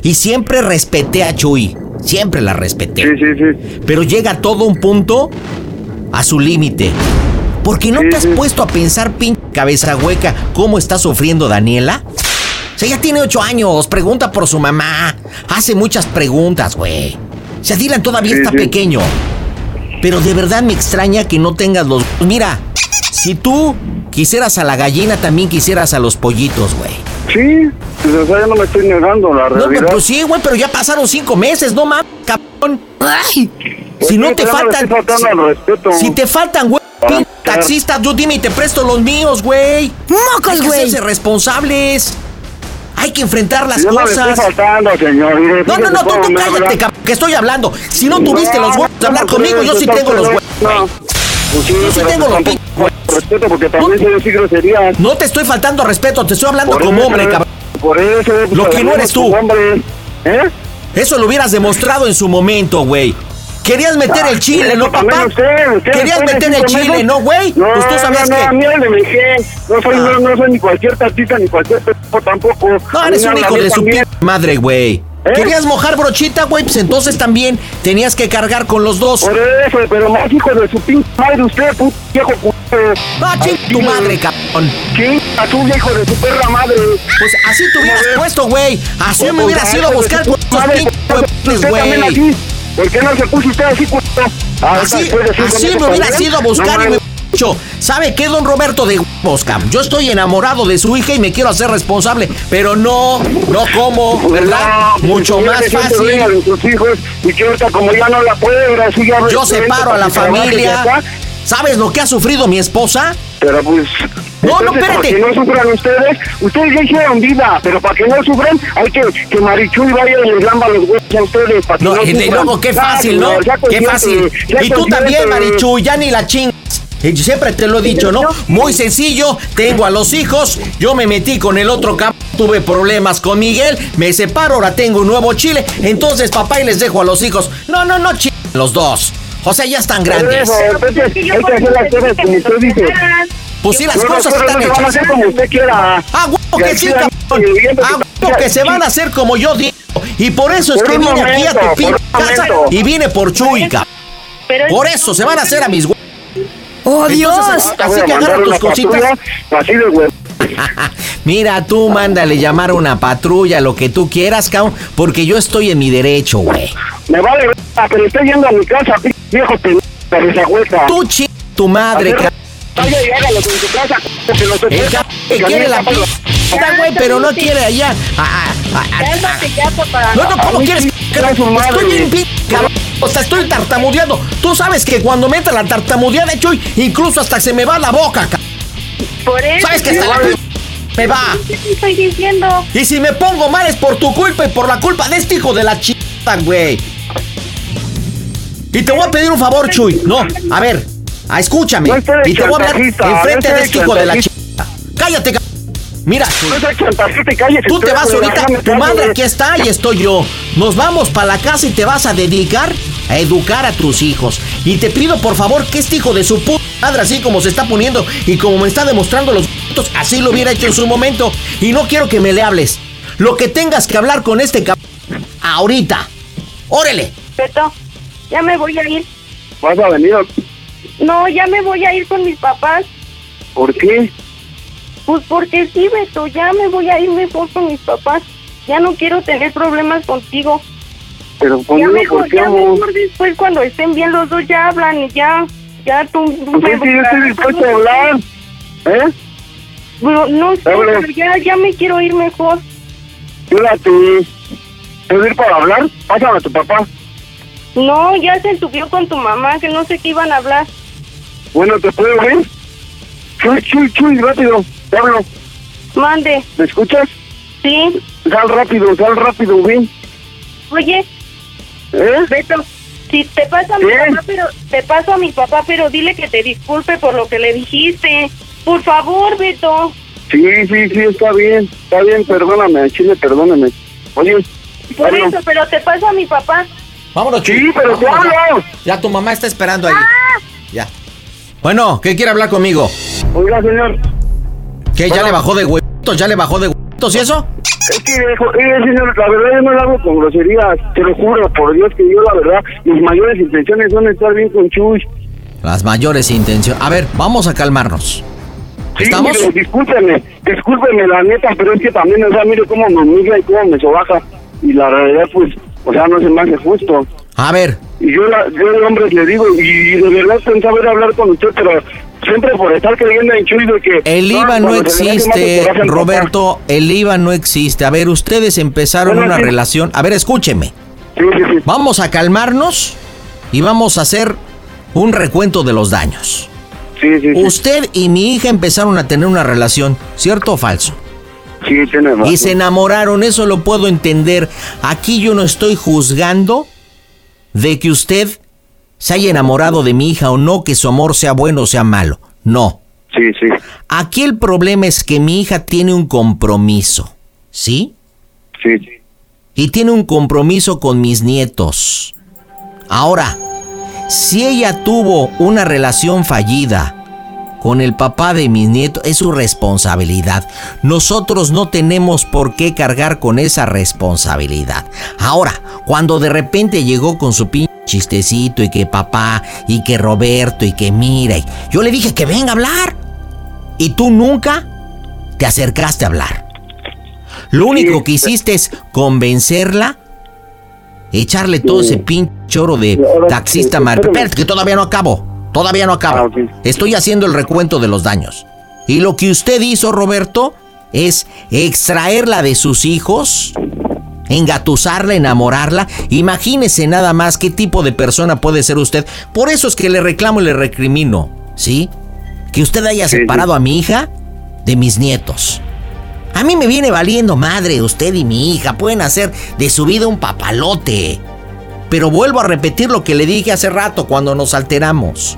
Y siempre respeté a Chuy. Siempre la respeté. Sí, sí, sí. Pero llega todo un punto a su límite. Porque no te has puesto a pensar, pin cabeza hueca, cómo está sufriendo Daniela. O sea, ya tiene ocho años, pregunta por su mamá. Hace muchas preguntas, güey. O sea, Dylan todavía Sí, está sí. pequeño. Pero de verdad me extraña que no tengas los... Mira, si tú quisieras a la gallina, también quisieras a los pollitos, güey. Sí, pues, o sea, yo no me estoy negando la No, realidad. pues sí, güey, pero ya pasaron cinco meses, no mames, cabrón. Ay, si no te no faltan. estoy faltando si, al respeto. si te faltan, güey, taxista, yo dime y te presto los míos, güey. ¡Mocos, güey! responsables. Hay que enfrentar las yo no le estoy cosas. faltando, señor. mire, No, no, fíjese no, tú, cállate, cabrón, que estoy hablando. Si no tuviste No, los huevos de hablar ¿cómo conmigo, yo sí tengo los huevos. No. Pues sí, Yo sí tengo los falta respeto porque también se decir groserías. No te estoy faltando respeto, te estoy hablando Por como eso, hombre, cabrón. Por eso, pues, Lo que no eres tú. hombre. ¿Eh? Eso lo hubieras demostrado en su momento, güey. Querías meter el chile, ¿no, papá? usted, usted Querías meter el chile, meses- ¿no, güey? No, Pues tú sabías no, que... no, mira, le dije, no soy, Ah. no, no soy ni cualquier tatista ni cualquier tipo tampoco. No, eres A un hijo de su p madre, güey. ¿Eh? ¿Querías mojar brochita, güey? Pues entonces también tenías que cargar con los dos. Por eso, pero más hijo de su pinche madre, usted, puto viejo puto. Ah, ching tu madre, cabrón. Chinga tu hijo de su perra madre. Pues así te hubieras puesto, güey. Así me hubieras ido a buscar por esos pinches güey. Así. ¿Por qué no se puso usted así, puto? Ahorita, Así, de así me hubieras también. ido a buscar No y me hubiera dicho, ¿sabe qué, don Roberto de cam? Yo estoy enamorado de su hija y me quiero hacer responsable, pero no, no como, ¿verdad? No, Mucho pues, más fácil. de sus hijos y que ahorita como ya no la puede, ahora sí ya Yo separo a la familia. ¿Sabes lo que ha sufrido mi esposa? Pero pues. No, no, entonces, espérate. Para que no sufran ustedes, ustedes ya hicieron vida, pero para que no sufran, hay que que Marichuy vaya y les lamba los huevos a ustedes. Para que No, no, y luego qué fácil, ¿no? Qué fácil. Y tú también, Marichu, ya ni la chingas. Siempre te lo he dicho, ¿no? Muy sencillo, tengo a los hijos, yo me metí con el otro campo, tuve problemas con Miguel, me separo, ahora tengo un nuevo chile, entonces papá y les dejo a los hijos. No, no, no, ch los dos. O sea, ya están grandes. eso, entonces hay que hacer las cosas como usted dice. Pues sí, las No, cosas están no se van a hechas. hacer como usted quiera. Ah, huevo que sí, cabrón. Ah, huevo que se van a hacer como yo digo. Y por eso es Por que vine aquí a tu pinche casa y vine por Chuy, cabrón. Pero Por eso se van a hacer a mis hue- ¡Oh, Dios! Entonces, así que agarra tus cositas. Así de güey. Mira, tú mándale llamar a una patrulla, lo que tú quieras, cabrón, porque yo estoy en mi derecho, güey. Me vale verga, pero estoy yendo a mi casa, p- viejo pendejo, esa hueca. Tú chi tu madre, cabrón. Vaya y hágalo en tu casa, que lo El sepa. ca- que quiere la p***, güey, pero no quiere allá. Ah, ah, ah, Cálmate ya, papá. No, no, ¿cómo quieres? Estoy bien pi- cabrón. O sea, estoy tartamudeando. Tú sabes que cuando me entra la tartamudeada, Chuy, incluso hasta se me va la boca, cabrón. Por eso. ¿Sabes que hasta la p- me va? ¿Qué te estoy diciendo? Y si me pongo mal es por tu culpa y por la culpa de este hijo de la chingada, güey. Y te voy a pedir un favor, Chuy. No, a ver, escúchame. No y te voy a hablar enfrente no de este hijo de la chingada. Cállate, cabrón. Mira, Chuy. No cállese, Tú te vas ahorita, tu madre aquí está y estoy yo. Nos vamos para la casa y te vas a dedicar a educar a tus hijos. Y te pido por favor que este hijo de su puta madre, así como se está poniendo y como me está demostrando los putos, así lo hubiera hecho en su momento. Y no quiero que me le hables. Lo que tengas que hablar con este cabrón ahorita. Órale. Beto, ya me voy a ir. ¿Vas a venir? No, ya me voy a ir con mis papás. ¿Por qué? Pues porque sí, Beto, ya me voy a ir mejor con mis papás. Ya no quiero tener problemas contigo. Pero Ya mejor, ¿por qué, ya mejor después cuando estén bien los dos ya hablan y ya, ya tú... Pues es que yo estoy dispuesto a hablar. ¿Eh? Bueno, no sé, pero ya, ya me quiero ir mejor. Quédate. ¿Puedo ir para hablar? Pásame a tu papá. No, ya se subió con tu mamá, que no sé qué iban a hablar. Bueno, ¿te puedo ver? Chuy, chuy, chuy, rápido. Te hablo. Mande, ¿Me escuchas? sí. Sal rápido, sal rápido, ven. Oye, ¿Eh? Beto, si te paso a mi papá, pero te paso a mi papá, pero dile que te disculpe por lo que le dijiste. Por favor, Beto. Sí, sí, sí, está bien. Está bien, perdóname, Chile, perdóname. Oye, Por hablo. eso, pero te paso a mi papá. Vámonos, Chuy. Sí, pero Vámonos, ya. Ya tu mamá está esperando ahí. Ya. Bueno, ¿qué quiere hablar conmigo? Oiga, señor. ¿Qué? ¿Ya le bajó de huevitos? ¿Ya le bajó de huevitos y eso? Es que, señor, la verdad yo no lo hago con groserías. Te lo juro, por Dios que yo, la verdad, mis mayores intenciones son estar bien con Chuy. Las mayores intenciones. A ver, vamos a calmarnos. Sí, ¿Estamos? mire, discúlpeme, discúlpeme la neta, pero es que también, o sea, mire cómo me humilla y cómo me sobaja. Y la realidad, pues, o sea, no se me hace justo. A ver, Y yo, la, yo de hombres le digo, y de verdad pensaba ir a hablar con usted, pero siempre por estar creyendo en Chuy de que... el IVA no más existe, Roberto. El IVA no existe. A ver, ustedes empezaron Bueno, una sí. relación. A ver, escúcheme. Sí, sí, sí. Vamos a calmarnos y vamos a hacer un recuento de los daños. Sí, sí. Usted y mi hija empezaron a tener una relación, ¿cierto o falso? Sí. Y se enamoraron, eso lo puedo entender. Aquí yo no estoy juzgando de que usted se haya enamorado de mi hija o no, que su amor sea bueno o sea malo. No. Sí, sí. Aquí el problema es que mi hija tiene un compromiso, ¿sí? Sí, sí. Y tiene un compromiso con mis nietos. Ahora, si ella tuvo una relación fallida con el papá de mis nietos, es su responsabilidad. Nosotros no tenemos por qué cargar con esa responsabilidad. Ahora, cuando de repente llegó con su pinche chistecito y que papá y que Roberto y que mira, y yo le dije que venga a hablar. Y tú nunca te acercaste a hablar. Lo único que hiciste es convencerla, echarle todo ese pinche choro de taxista. Espérate, que todavía no acabo. Todavía no acabo. Estoy haciendo el recuento de los daños. Y lo que usted hizo, Roberto, es extraerla de sus hijos, engatusarla, enamorarla. Imagínese nada más qué tipo de persona puede ser usted. Por eso es que le reclamo y le recrimino, ¿sí? Que usted haya separado a mi hija de mis nietos. A mí me viene valiendo madre, usted y mi hija pueden hacer de su vida un papalote. Pero vuelvo a repetir lo que le dije hace rato cuando nos alteramos.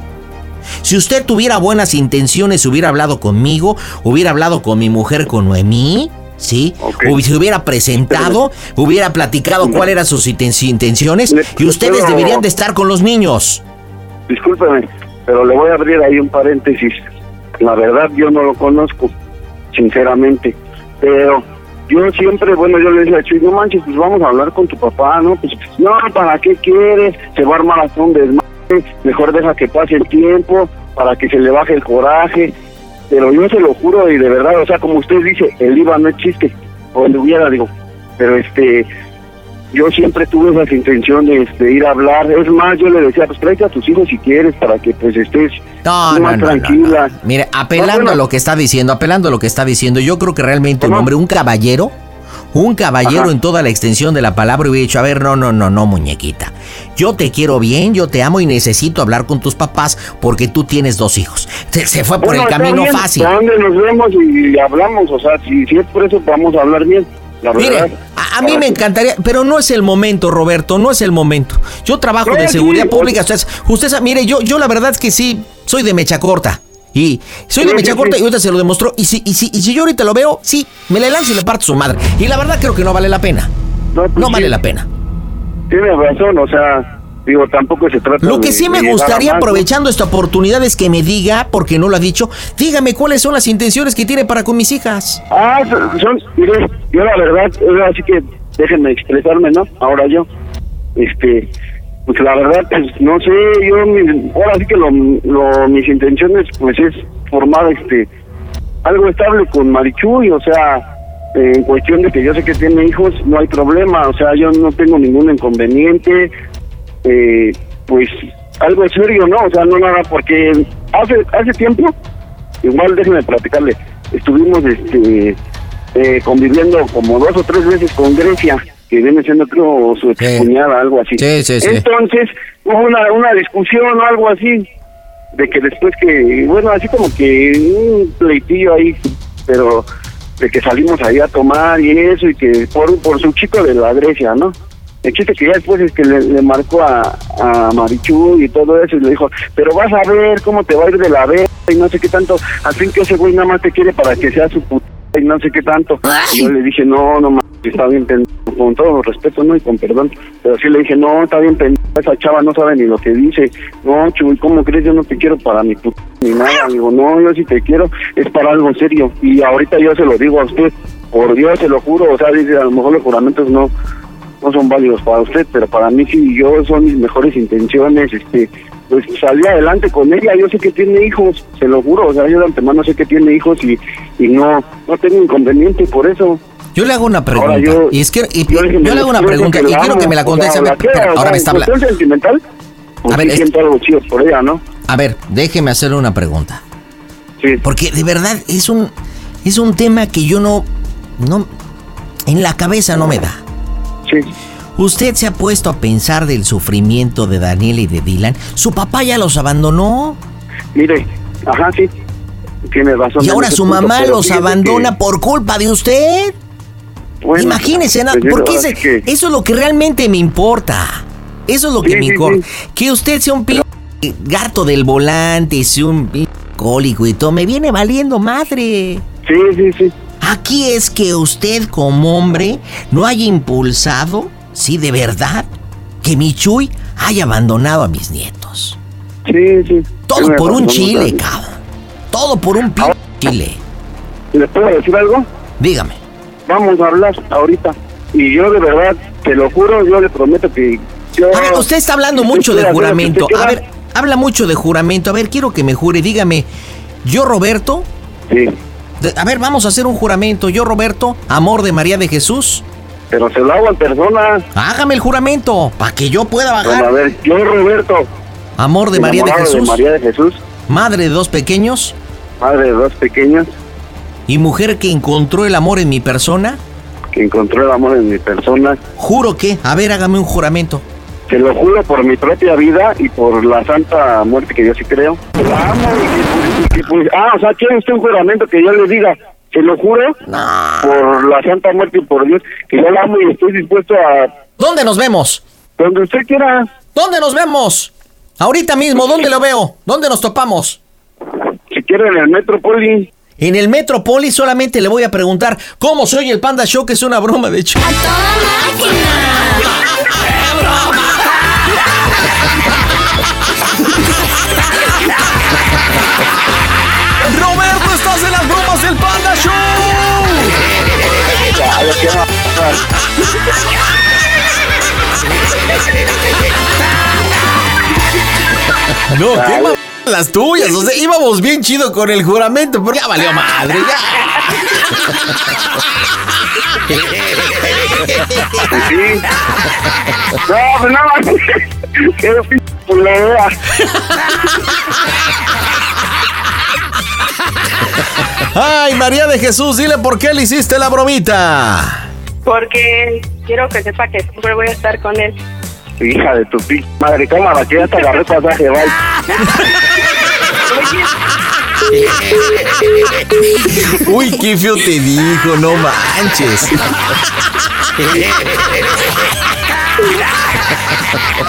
Si usted tuviera buenas intenciones, hubiera hablado conmigo, hubiera hablado con mi mujer, con Noemí, ¿sí? Hubi- Se hubiera presentado, hubiera platicado cuáles eran sus inten- intenciones y ustedes pero- deberían de estar con los niños. Discúlpeme, pero le voy a abrir ahí un paréntesis. La verdad, yo no lo conozco, sinceramente. Pero yo siempre, bueno, yo le decía a Chuy, no manches, pues vamos a hablar con tu papá, ¿no? Pues, no, ¿para qué quieres? Se va a armar hasta un desmadre, mejor deja que pase el tiempo. para que se le baje el coraje. Pero yo se lo juro y de verdad, o sea, como usted dice, el IVA no es chiste, o le hubiera, digo, pero este, yo siempre tuve esa intención de este, ir a hablar. Es más, yo le decía, pues tráete a tus hijos si quieres para que pues estés No, más no, no, tranquila. Mire, apelando bueno. a lo que está diciendo, apelando a lo que está diciendo, yo creo que realmente un hombre, un caballero, un caballero Ajá. en toda la extensión de la palabra hubiera dicho, a ver, no, no, no, no, muñequita. Yo te quiero bien, yo te amo y necesito hablar con tus papás porque tú tienes dos hijos. Se, se fue por Bueno, el camino bien, fácil. ¿Dónde nos vemos y hablamos? O sea, si, si es por eso, vamos a hablar bien. La verdad. Mire, a, a mí me encantaría, pero no es el momento, Roberto, no es el momento. Yo trabajo No, de sí, seguridad pública, usted, usted sabe, mire, yo, yo la verdad es que sí, soy de mecha corta. Y soy de mecha corta y ahorita se lo demostró. Y si, y, si, y si yo ahorita lo veo, sí, me le lanzo y le parto su madre. Y la verdad creo que no vale la pena. No, pues No sí, vale la pena. Tiene razón, o sea, digo, tampoco se trata Lo que de- sí me gustaría, aprovechando esta oportunidad, es que me diga, porque no lo ha dicho, dígame cuáles son las intenciones que tiene para con mis hijas. Ah, son, mire, yo la verdad, ahora sí que déjenme expresarme, ¿no? Ahora yo, este, pues la verdad, pues no sé, yo, ahora sí que lo, lo- mis intenciones, pues es formar, este, algo estable con Marichuy, o sea, en cuestión de que yo sé que tiene hijos, no hay problema, o sea, yo no tengo ningún inconveniente, eh, pues algo serio, ¿no? O sea, no nada, porque hace hace tiempo, igual déjenme platicarle, estuvimos este eh, conviviendo como dos o tres veces con Grecia, que viene siendo creo su excuñada, algo así. Sí, sí, sí. Entonces hubo una, una discusión o algo así, de que después que, bueno, así como que un pleitillo ahí, pero de que salimos ahí a tomar y eso, y que por, por su chico de la Grecia, ¿no? El chiste que ya después es que le, le marcó a, a Marichu y todo eso y le dijo, pero vas a ver cómo te va a ir de la vez y no sé qué tanto, al fin que ese güey nada más te quiere para que sea su puta y no sé qué tanto. Y yo le dije, no, no mames, está bien pendejo, con todo respeto, ¿no? Y con perdón. Pero sí le dije, no, está bien pendejo, esa chava no sabe ni lo que dice. No, Chuy, ¿cómo crees? Yo no te quiero para mi puta ni nada. Digo, no, yo si te quiero es para algo serio. Y ahorita yo se lo digo a usted, por Dios se lo juro, o sea, dice, a lo mejor los juramentos no no son válidos para usted, pero para mí sí, yo son mis mejores intenciones, este, pues salí adelante con ella, yo sé que tiene hijos, se lo juro, o sea, yo de antemano sé que tiene hijos y, y no, no tengo inconveniente por eso. Yo le hago una pregunta. Ahora yo- y es que y- yo le hago una pregunta y quiero que me la conteste. ver, ahora sea, me está hablando. sentimental, pues A ver, sí es- siento algo chido por ella, ¿no? A ver, déjeme hacerle una pregunta. Sí. Porque de verdad es un es un tema que yo no no en la cabeza no me da. Sí. ¿Usted se ha puesto a pensar del sufrimiento de Daniel y de Dylan? Su papá ya los abandonó Mire, ajá, sí, tiene razón. y ahora su punto, mamá los abandona que, por culpa de usted. bueno, Imagínese, pues, porque ahora ese- sí que- eso es lo que realmente me importa. Eso es lo que Sí, me sí, importa. sí. Que usted sea un gato del volante, sea un alcohólico y todo, me viene valiendo madre. Sí, sí, sí. Aquí es que usted como hombre no haya impulsado, sí, de verdad, que mi Chuy haya abandonado a mis nietos. Sí, sí. Todo por un chile, cabrón. Todo por un pinche chile. ¿Le puedo decir algo? Dígame. Vamos a hablar ahorita. Y yo de verdad, te lo juro, yo le prometo que yo... A ver, usted está hablando mucho de juramento. A ver, habla mucho de juramento. A ver, quiero que me jure. Dígame, yo, Roberto. Sí. De- a ver, vamos a hacer un juramento. Yo, Roberto, amor de María de Jesús. Pero se lo hago en persona. Hágame el juramento para que yo pueda Bueno, a bajar. ver, yo Roberto, Amor de María de Jesús. María de Jesús, Madre de dos pequeños. madre de dos pequeños, Y mujer que encontró el amor en mi persona. que encontró el amor en mi persona. Juro que. A ver, hágame un juramento. Se lo juro por mi propia vida y por la santa muerte que yo sí creo. La amo y que, pues, ah, o sea, ¿quiere usted un juramento que yo le diga? Se lo juro por la santa muerte y por Dios, que yo la amo y estoy dispuesto a... ¿Dónde nos vemos? Donde usted quiera. ¿Dónde nos vemos? Ahorita mismo, ¿dónde lo veo? ¿Dónde nos topamos? Si quiere en el Metropoli. En el Metropoli solamente le voy a preguntar cómo soy el Panda Show, que es una broma, de hecho. Roberto, No, qué ma- Las tuyas, o sea, íbamos bien chido con el juramento, pero ya valió madre, ya. Sí. No, pues nada más. Qué p culera. Ay, María de Jesús, dile por qué le hiciste la bromita. Porque quiero que sepa que siempre voy a estar con él. Hija de tu p madre, cámara, que ya te agarré pasaje, bye. Uy, qué feo te dijo, no manches.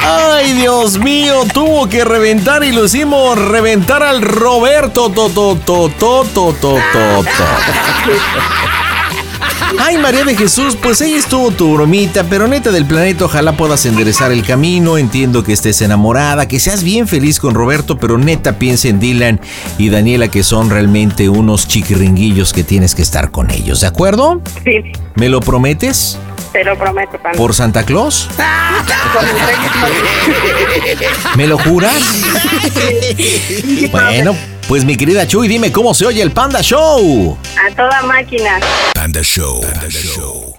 Ay, Dios mío, tuvo que reventar y lo hicimos reventar al Roberto. To, to, to, to, to, to, to. Ay, María de Jesús, pues ahí estuvo tu bromita, pero neta del planeta, ojalá puedas enderezar el camino. Entiendo que estés enamorada, que seas bien feliz con Roberto, pero neta piensa en Dylan y Daniela, que son realmente unos chiquiringuillos que tienes que estar con ellos, ¿de acuerdo? Sí, ¿Me lo prometes? te lo prometo, Panda. ¿Por Santa Claus? ¿Me lo juras? Bueno, pues mi querida Chuy, dime cómo se oye el Panda Show. A toda máquina. Panda Show. Panda Show.